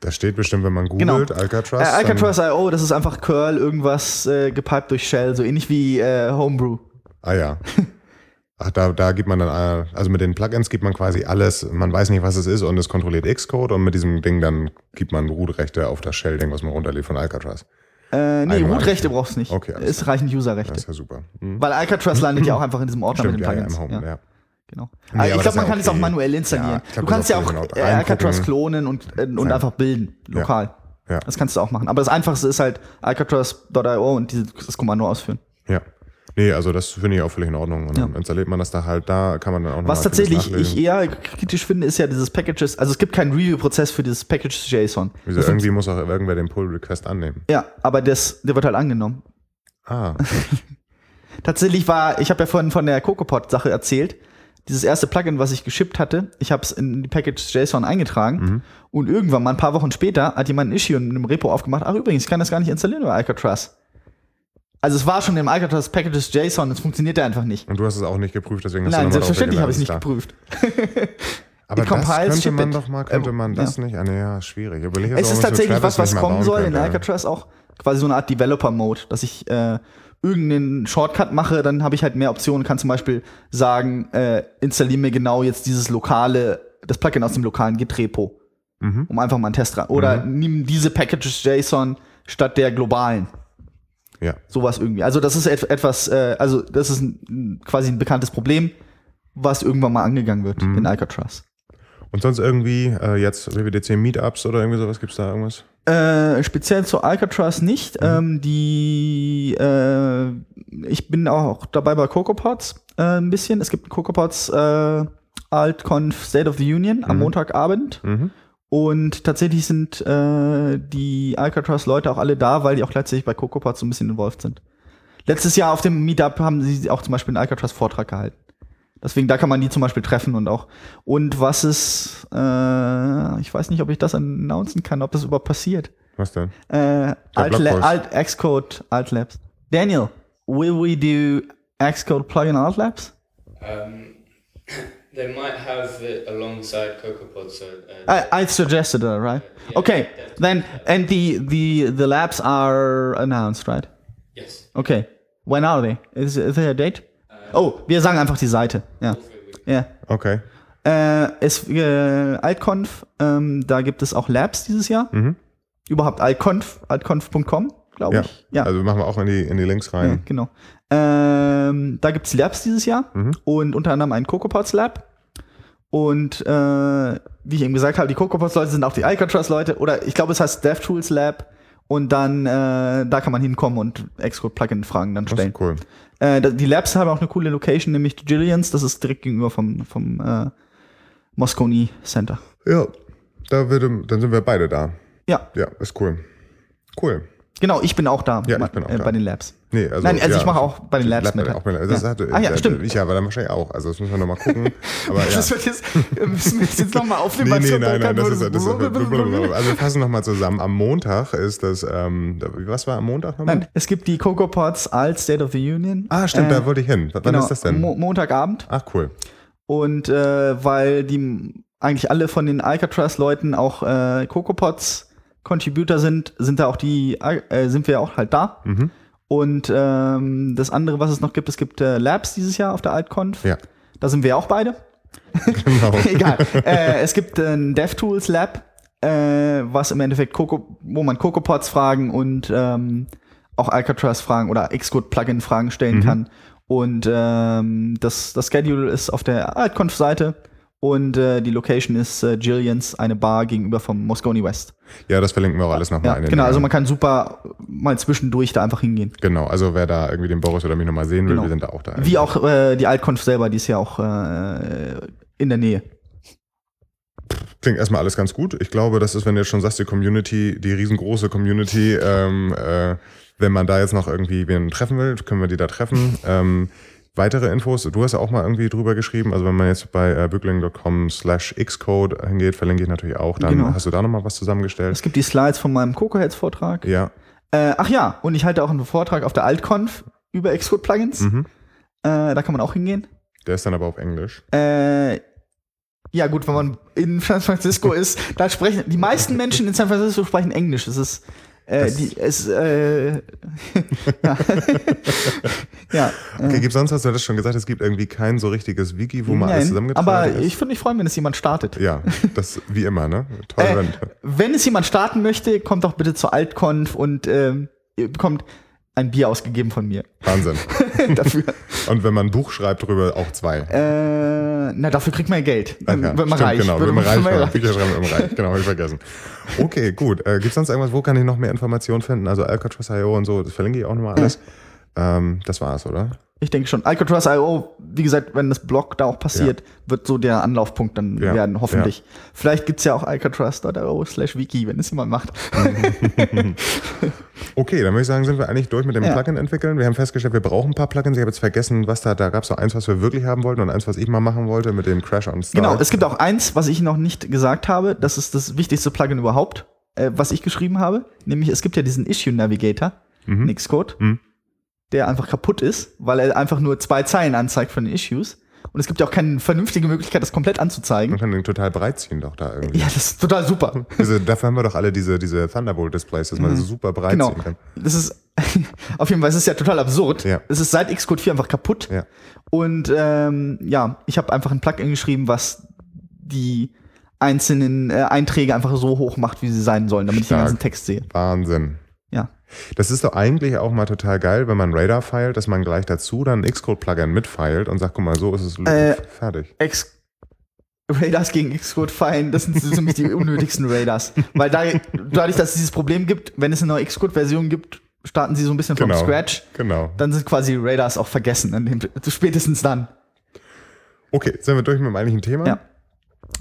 Das steht bestimmt, wenn man Genau. googelt, Alcatraz. Äh, Alcatraz.io, das ist einfach Curl, irgendwas äh, gepiped durch Shell, so ähnlich wie äh, Homebrew. Ah ja. Ach, da, da gibt man dann, äh, also mit den Plugins gibt man quasi alles, man weiß nicht, was es ist und es kontrolliert Xcode und mit diesem Ding dann gibt man Root-Rechte auf das Shell-Ding, was man runterlädt von Alcatraz. Äh, nee. Root-Rechte brauchst du nicht. Okay, es reichen Das User-Rechte. ist ja super. Hm. Weil Alcatraz landet ja auch einfach in diesem Ordner Stimmt, mit ja, den ja, im Plugins. Home, ja. Genau. Nee, aber ich das glaube, man kann es auch okay. manuell installieren. Ja, glaub, du das kannst ja auch in äh. Alcatraz klonen und, äh, und Ja. einfach bilden, lokal. Ja. Das kannst du auch machen. Aber das Einfachste ist halt Alcatraz.io und dieses, das Kommando ausführen. Ja. Nee, also das finde ich auch völlig in Ordnung. Und dann installiert man das da halt, da kann man dann auch noch Was tatsächlich ich eher kritisch finde, ist ja dieses Packages. Also es gibt keinen Review-Prozess für dieses Packages JSON. Wieso, irgendwie muss auch irgendwer den Pull-Request annehmen. Ja, aber das, der wird halt angenommen. Ah, Tatsächlich war, ich habe ja vorhin von der CocoaPod-Sache erzählt. Dieses erste Plugin, was ich geschippt hatte, ich habe es in die Package JSON eingetragen und irgendwann mal ein paar Wochen später hat jemand ein Issue in einem Repo aufgemacht. Ach übrigens, ich kann das gar nicht installieren über Alcatraz. Also es war schon im Alcatraz Packages JSON, es funktionierte einfach nicht. und du hast es auch nicht geprüft, deswegen hast Nein, du selbstverständlich habe ich es nicht geprüft. Aber das könnte man it. doch mal, könnte Ähm, man das ja. nicht? Ah, ja, schwierig. Überleg Es ist tatsächlich was, was kommen soll in könnte. Alcatraz auch. Quasi so eine Art Developer-Mode, dass ich äh, irgendeinen Shortcut mache, dann habe ich halt mehr Optionen, kann zum Beispiel sagen, äh, installiere mir genau jetzt dieses lokale, das Plugin aus dem lokalen Git-Repo, Mhm. um einfach mal einen Test ran. Oder nimm diese Packages JSON statt der globalen. Ja. Sowas irgendwie. Also das ist et etwas, äh, also das ist ein, quasi ein bekanntes Problem, was irgendwann mal angegangen wird Mhm. in Alcatraz. Und sonst irgendwie äh, jetzt WWDC Meetups oder irgendwie sowas, gibt's da irgendwas? Äh, speziell zu Alcatraz nicht. Ähm, die, äh, ich bin auch dabei bei CocoaPods äh, ein bisschen. Es gibt CocoaPods äh, AltConf State of the Union am Montagabend. Mhm. Und tatsächlich sind äh, die Alcatraz-Leute auch alle da, weil die auch gleichzeitig bei CocoaPods so ein bisschen involviert sind. Letztes Jahr auf dem Meetup haben sie auch zum Beispiel einen Alcatraz-Vortrag gehalten. Deswegen, da kann man die zum Beispiel treffen und auch. Und was ist, äh, ich weiß nicht, ob ich das announcen kann, ob das überhaupt passiert. Was denn? Äh, Alt. Alt Xcode Alt Labs. Daniel, will we do Xcode plugin Alt Labs? Um, they might have it alongside CocoaPod, so. Uh, I, I suggested that, right? Okay, then and the the the labs are announced, right? yes. Okay, when are they? Is, is there a date? Oh, wir sagen einfach die Seite. Ja, ja. Okay. Äh, es, äh, Altconf, ähm, da gibt es auch Labs dieses Jahr. Überhaupt Altconf, altconf.com, glaube Ja. ich. Ja. Also machen wir auch in die, in die Links Ja, rein. genau. Ähm, da gibt's Labs dieses Jahr und unter anderem ein CocoaPods Lab. Und äh, wie ich eben gesagt habe, die CocoaPods-Leute sind auch die Alcatraz-Leute. Oder ich glaube, es heißt DevTools Lab. Und dann, äh, da kann man hinkommen und Xcode-Plugin-Fragen dann Das stellen. ist cool. Äh, die Labs haben auch eine coole Location, nämlich die Jillians. Das ist direkt gegenüber vom, vom äh, Moscone Center. Ja. Da würde, dann sind wir beide da. Ja, Ja, ist cool. Cool. Genau, ich bin auch da, Ja, ich bin auch äh, da. bei den Labs. Nee, also, Nein, also ja, ich mache auch bei den Labs Lab- mit. Auch bei, das Ja. hatte, Ah ja, äh, stimmt. Ich ja, aber dann wahrscheinlich auch. Also das müssen wir nochmal gucken. Aber ja. Das wird jetzt, müssen wir das jetzt nochmal aufnehmen? Nee, nee, nein, nein, das ist, das ist, also wir fassen nochmal zusammen. Am Montag ist das, ähm, was war am Montag nochmal? Nein, es gibt die Cocoa Pods als State of the Union. Ah, stimmt, Äh, da wollte ich hin. Wann genau, ist das denn? Mo Montagabend. Ach, cool. Und äh, weil die eigentlich alle von den Alcatraz-Leuten auch äh, Cocoa Pods Contributor sind, sind da auch die, äh, sind wir auch halt da. Mhm. Und ähm, das andere, was es noch gibt, es gibt äh, Labs dieses Jahr auf der AltConf. Ja, Da sind wir auch beide. genau. Egal. äh, es gibt ein DevTools Lab, äh, was im Endeffekt Coco, wo man CocoaPods Fragen und ähm, auch Alcatraz Fragen oder Xcode Plugin Fragen stellen kann. Und ähm, das, das Schedule ist auf der AltConf Seite und äh, die Location ist äh, Jillians, eine Bar gegenüber vom Moscone West. Ja, das verlinken wir auch alles nochmal Ja, in den genau, also man kann super mal zwischendurch da einfach hingehen. Genau, also wer da irgendwie den Boris oder mich nochmal sehen will, Genau. wir sind da auch da. Wie auch äh, die AltConf selber, die ist ja auch äh, in der Nähe. Klingt erstmal alles ganz gut. Ich glaube, das ist, wenn du jetzt schon sagst, die Community, die riesengroße Community, ähm, äh, wenn man da jetzt noch irgendwie wen treffen will, können wir die da treffen. Ähm, weitere Infos, du hast ja auch mal irgendwie drüber geschrieben, also wenn man jetzt bei äh, bückling.com slash xcode hingeht, verlinke ich natürlich auch, dann Genau. hast du da nochmal was zusammengestellt. Es gibt die Slides von meinem Cocoheads-Vortrag. Ja, Äh, ach ja, und ich halte auch einen Vortrag auf der AltConf über Xcode-Plugins. mhm. Äh, da kann man auch hingehen. der ist dann aber auf Englisch. Äh, Ja, gut, wenn man in San Francisco ist, da sprechen die meisten Menschen in San Francisco sprechen Englisch. Das ist äh, die, es, äh, ja. ja. Okay, äh, gibt sonst, hast du das schon gesagt, es gibt irgendwie kein so richtiges Wiki, wo man alles nein, zusammengetragen aber ist? ich würde mich freuen, wenn es jemand startet. ja, das wie immer, ne? Toll, Äh, wenn. es jemand starten möchte, kommt doch bitte zur Altconf und ihr bekommt ein Bier ausgegeben von mir Wahnsinn. dafür. Und wenn man ein Buch schreibt drüber, auch zwei. äh, na, dafür kriegt man Geld. Wird man stimmt, reich. Genau, wenn man reich man wird. reich. Bücher schreiben wird man reich. Genau, habe ich vergessen. Okay, gut. Äh, Gibt es sonst irgendwas, wo kann ich noch mehr Informationen finden? Also Alcatraz.io und so, das verlinke ich auch nochmal alles. Ähm, das war's, oder? Ich denke schon. Alcatraz.io, wie gesagt, wenn das Blog da auch passiert, wird so der Anlaufpunkt dann Ja, werden, hoffentlich. Vielleicht gibt's ja auch Alcatraz.io slash wiki, wenn es jemand macht. Okay, dann würde ich sagen, sind wir eigentlich durch mit dem Ja. Plugin entwickeln. Wir haben festgestellt, wir brauchen ein paar Plugins. Ich habe jetzt vergessen, was da, da gab es so eins, was wir wirklich haben wollten und eins, was ich mal machen wollte mit dem Crash on Start. Genau, es gibt auch eins, was ich noch nicht gesagt habe. Das ist das wichtigste Plugin überhaupt, äh, was ich geschrieben habe. Nämlich, es gibt ja diesen Issue Navigator, Mhm. Nixcode, Mhm. Der einfach kaputt ist, weil er einfach nur zwei Zeilen anzeigt von den Issues. Und es gibt ja auch keine vernünftige Möglichkeit, das komplett anzuzeigen. Man kann den total breit ziehen doch da irgendwie. Ja, das ist total super. Diese, dafür haben wir doch alle diese, diese Thunderbolt-Displays, dass man so super breit Genau. ziehen kann. Das ist auf jeden Fall, es ist ja total absurd. Ja. Es ist seit Xcode 4 einfach kaputt. Ja. Und ähm, ja, ich habe einfach ein Plugin geschrieben, was die einzelnen äh, Einträge einfach so hoch macht, wie sie sein sollen, damit ich den Stark. ganzen Text sehe. Wahnsinn. Das ist doch eigentlich auch mal total geil, wenn man Radar feilt, dass man gleich dazu dann ein Xcode-Plugin mitfeilt und sagt, guck mal, so ist es Äh, fertig. X Radars gegen Xcode fein, das sind für mich die unnötigsten Radars. Weil da, dadurch, dass es dieses Problem gibt, wenn es eine neue Xcode-Version gibt, starten sie so ein bisschen vom Genau. Scratch. Genau. Dann sind quasi Radars auch vergessen, an dem, spätestens dann. Okay, sind wir durch mit dem eigentlichen Thema? Ja.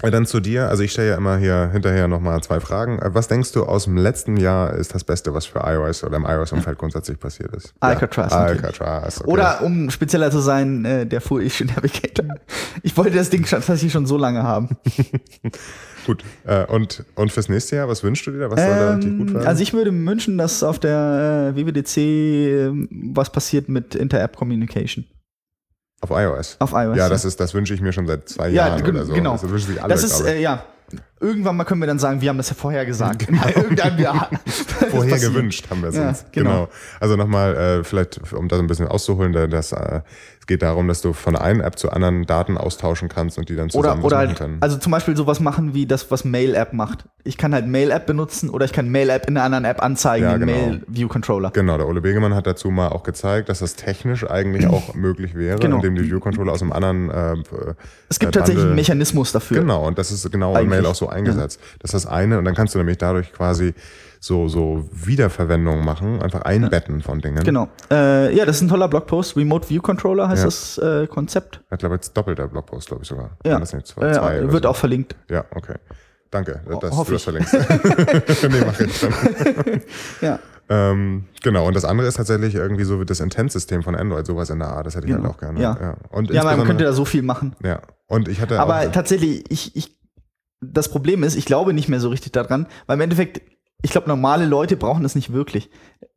Äh, Dann zu dir. Also ich stelle ja immer hier hinterher nochmal zwei Fragen. Äh, Was denkst du aus dem letzten Jahr ist das Beste, was für iOS oder im iOS-Umfeld grundsätzlich passiert ist? Alcatraz Ja. Alcatraz. Okay. Oder um spezieller zu sein, äh, der Full Issue Navigator. Ich wollte das Ding tatsächlich schon so lange haben. Gut. Äh, und, und fürs nächste Jahr, was wünschst du dir? Was soll da richtig gut Ähm, werden? also ich würde wünschen, dass auf der äh, WWDC was passiert mit Inter-App Communication Auf iOS. auf iOS. Ja, das ist, das wünsche ich mir schon seit zwei Ja, Jahren oder so. genau. Das wünschen sich alle, das ist, äh, ja. Irgendwann mal können wir dann sagen, wir haben das ja vorher gesagt. Irgendein Jahr. Vorher gewünscht haben wir es Ja, uns. genau. Genau. Also nochmal, äh, vielleicht, um das ein bisschen auszuholen, da- das, äh, geht darum, dass du von einer App zu anderen Daten austauschen kannst und die dann zusammen Oder, oder halt, können. also zum Beispiel sowas machen wie das, was Mail-App macht. Ich kann halt Mail-App benutzen oder ich kann Mail-App in einer anderen App anzeigen, Ja, genau. Mail-View-Controller. Genau, der Ole Begemann hat dazu mal auch gezeigt, dass das technisch eigentlich auch möglich wäre, Genau. indem die View-Controller aus einem anderen äh, Es gibt äh, tatsächlich einen Mechanismus dafür. Genau, und das ist genau Eigentlich. Mail auch so eingesetzt. Das ist das eine, und dann kannst du nämlich dadurch quasi so, so Wiederverwendung machen, einfach einbetten von Dingen. Genau. Äh, ja, das ist ein toller Blogpost. Remote View Controller heißt Ja. das äh, Konzept. Hat, glaube ich, jetzt doppelter Blogpost, glaube ich sogar. Ja. Nicht zwei, Äh, zwei wird so. auch verlinkt. Ja, okay. Danke, dass hoffe du das ich. verlinkst. nee, mach ich dann. Ja. Ähm, genau, und das andere ist tatsächlich irgendwie so wie das Intent-System von Android, sowas in der Art. Das hätte ich Genau. halt auch gerne. Ja. Und Ja, man könnte da so viel machen. Ja, und ich hatte Aber auch, tatsächlich, ich, ich, das Problem ist, ich glaube nicht mehr so richtig daran, weil im Endeffekt, ich glaube, normale Leute brauchen das nicht wirklich.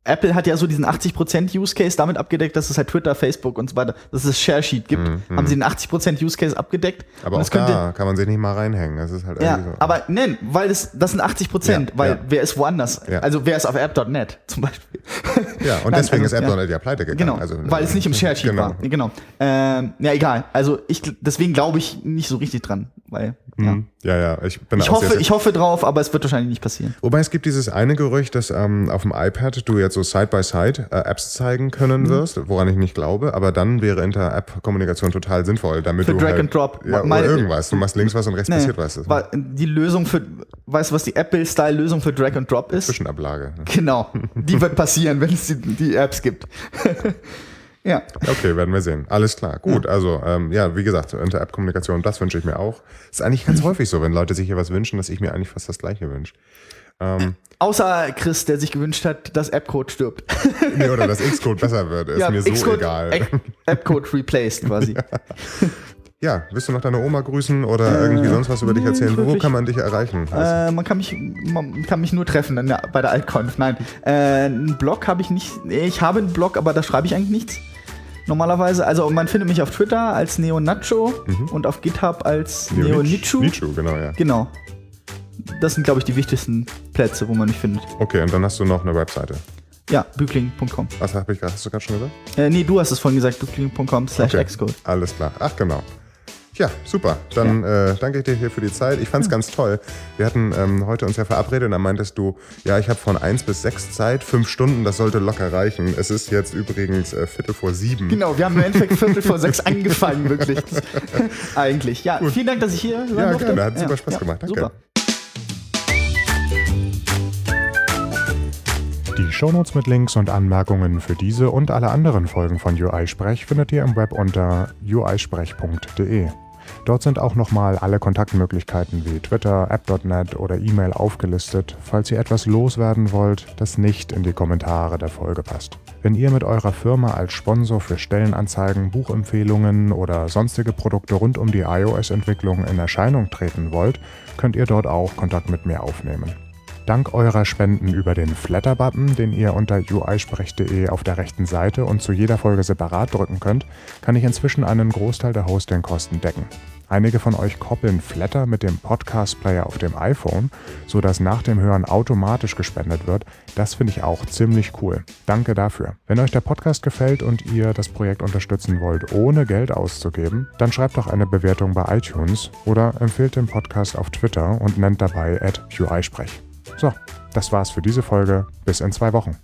Apple hat ja so diesen 80% Use Case damit abgedeckt, dass es halt Twitter, Facebook und so weiter, dass es Share Sheet gibt. Haben sie den 80% Use Case abgedeckt. Aber auch könnte, da kann man sich nicht mal reinhängen. Das ist halt Ja, so. aber nein, weil das, das sind 80 Prozent, Ja, weil ja. wer ist woanders? Ja. Also wer ist auf app.net zum Beispiel? ja, und Nein, deswegen also, ist. AppNet ja pleite gegangen. Genau, Also, weil es nicht im Share Sheet genau. war. Genau. Ähm, ja, egal. Also ich, deswegen glaube ich nicht so richtig dran, weil ja. Mhm. Ja, ja, ich bin ich hoffe, ich hoffe drauf, aber es wird wahrscheinlich nicht passieren. Wobei es gibt dieses eine Gerücht, dass ähm, auf dem iPad du jetzt so Side-by-Side äh, Apps zeigen Mhm. können wirst, woran ich nicht glaube, aber dann wäre Inter-App-Kommunikation total sinnvoll, damit Für du Drag halt, and Drop. Ja, Meine- oder irgendwas. Du machst links was und rechts Nee, passiert was. Die Lösung für, weißt du, was die Apple-Style-Lösung für Drag and Drop ist? Zwischenablage. Genau. Die wird passieren, wenn es die, die Apps gibt. ja. Okay, werden wir sehen. Alles klar. Gut, also ähm, ja, wie gesagt, Inter-App-Kommunikation, das wünsche ich mir auch. Ist eigentlich ganz häufig so, wenn Leute sich hier was wünschen, dass ich mir eigentlich fast das Gleiche wünsche. Ähm, Außer Chris, der sich gewünscht hat, dass App-Code stirbt. nee, oder dass Xcode besser wird, ist mir so egal. App- App-Code replaced quasi. Ja, willst du noch deine Oma grüßen oder irgendwie sonst was über dich nee, erzählen? Wo kann man dich erreichen? Äh, man kann mich, man kann mich nur treffen der, bei der Altconf. Nein, äh, einen Blog habe ich nicht. Ich habe einen Blog, aber da schreibe ich eigentlich nichts. Normalerweise, also man findet mich auf Twitter als Neonacho mhm. und auf GitHub als Neonichu. Nichu, genau, ja. Genau. Das sind, glaube ich, die wichtigsten Plätze, wo man mich findet. Okay, und dann hast du noch eine Webseite. Ja, bückling.com. Was hab ich grad, hast du gerade schon gesagt? Äh, nee, du hast es vorhin gesagt, bückling.com slash xcode. Alles klar. Ach, genau. Ja, super. Dann ja. Äh, danke ich dir hier für die Zeit. Ich fand es ja. ganz toll. Wir hatten ähm, heute uns ja verabredet und dann meintest du, ja, ich habe von 1 bis 6 Zeit, 5 Stunden, das sollte locker reichen. Es ist jetzt übrigens äh, Viertel vor 7. Genau, wir haben im Endeffekt Viertel vor 6 angefangen, wirklich. Eigentlich. Ja, Gut. vielen Dank, dass ich hier sein Ja, gerne. Hat super ja, Spaß gemacht. Danke. Super. Die Shownotes mit Links und Anmerkungen für diese und alle anderen Folgen von UI Sprech findet ihr im Web unter uisprech.de. Dort sind auch nochmal alle Kontaktmöglichkeiten wie Twitter, App.net oder E-Mail aufgelistet, falls ihr etwas loswerden wollt, das nicht in die Kommentare der Folge passt. Wenn ihr mit eurer Firma als Sponsor für Stellenanzeigen, Buchempfehlungen oder sonstige Produkte rund um die iOS-Entwicklung in Erscheinung treten wollt, könnt ihr dort auch Kontakt mit mir aufnehmen. Dank eurer Spenden über den Flatter-Button, den ihr unter uisprech.de auf der rechten Seite und zu jeder Folge separat drücken könnt, kann ich inzwischen einen Großteil der Hostingkosten decken. Einige von euch koppeln Flatter mit dem Podcast-Player auf dem iPhone, sodass nach dem Hören automatisch gespendet wird. Das finde ich auch ziemlich cool. Danke dafür. Wenn euch der Podcast gefällt und ihr das Projekt unterstützen wollt, ohne Geld auszugeben, dann schreibt doch eine Bewertung bei iTunes oder empfehlt den Podcast auf Twitter und nennt dabei at UIsprech. So, das war's für diese Folge. Bis in zwei Wochen.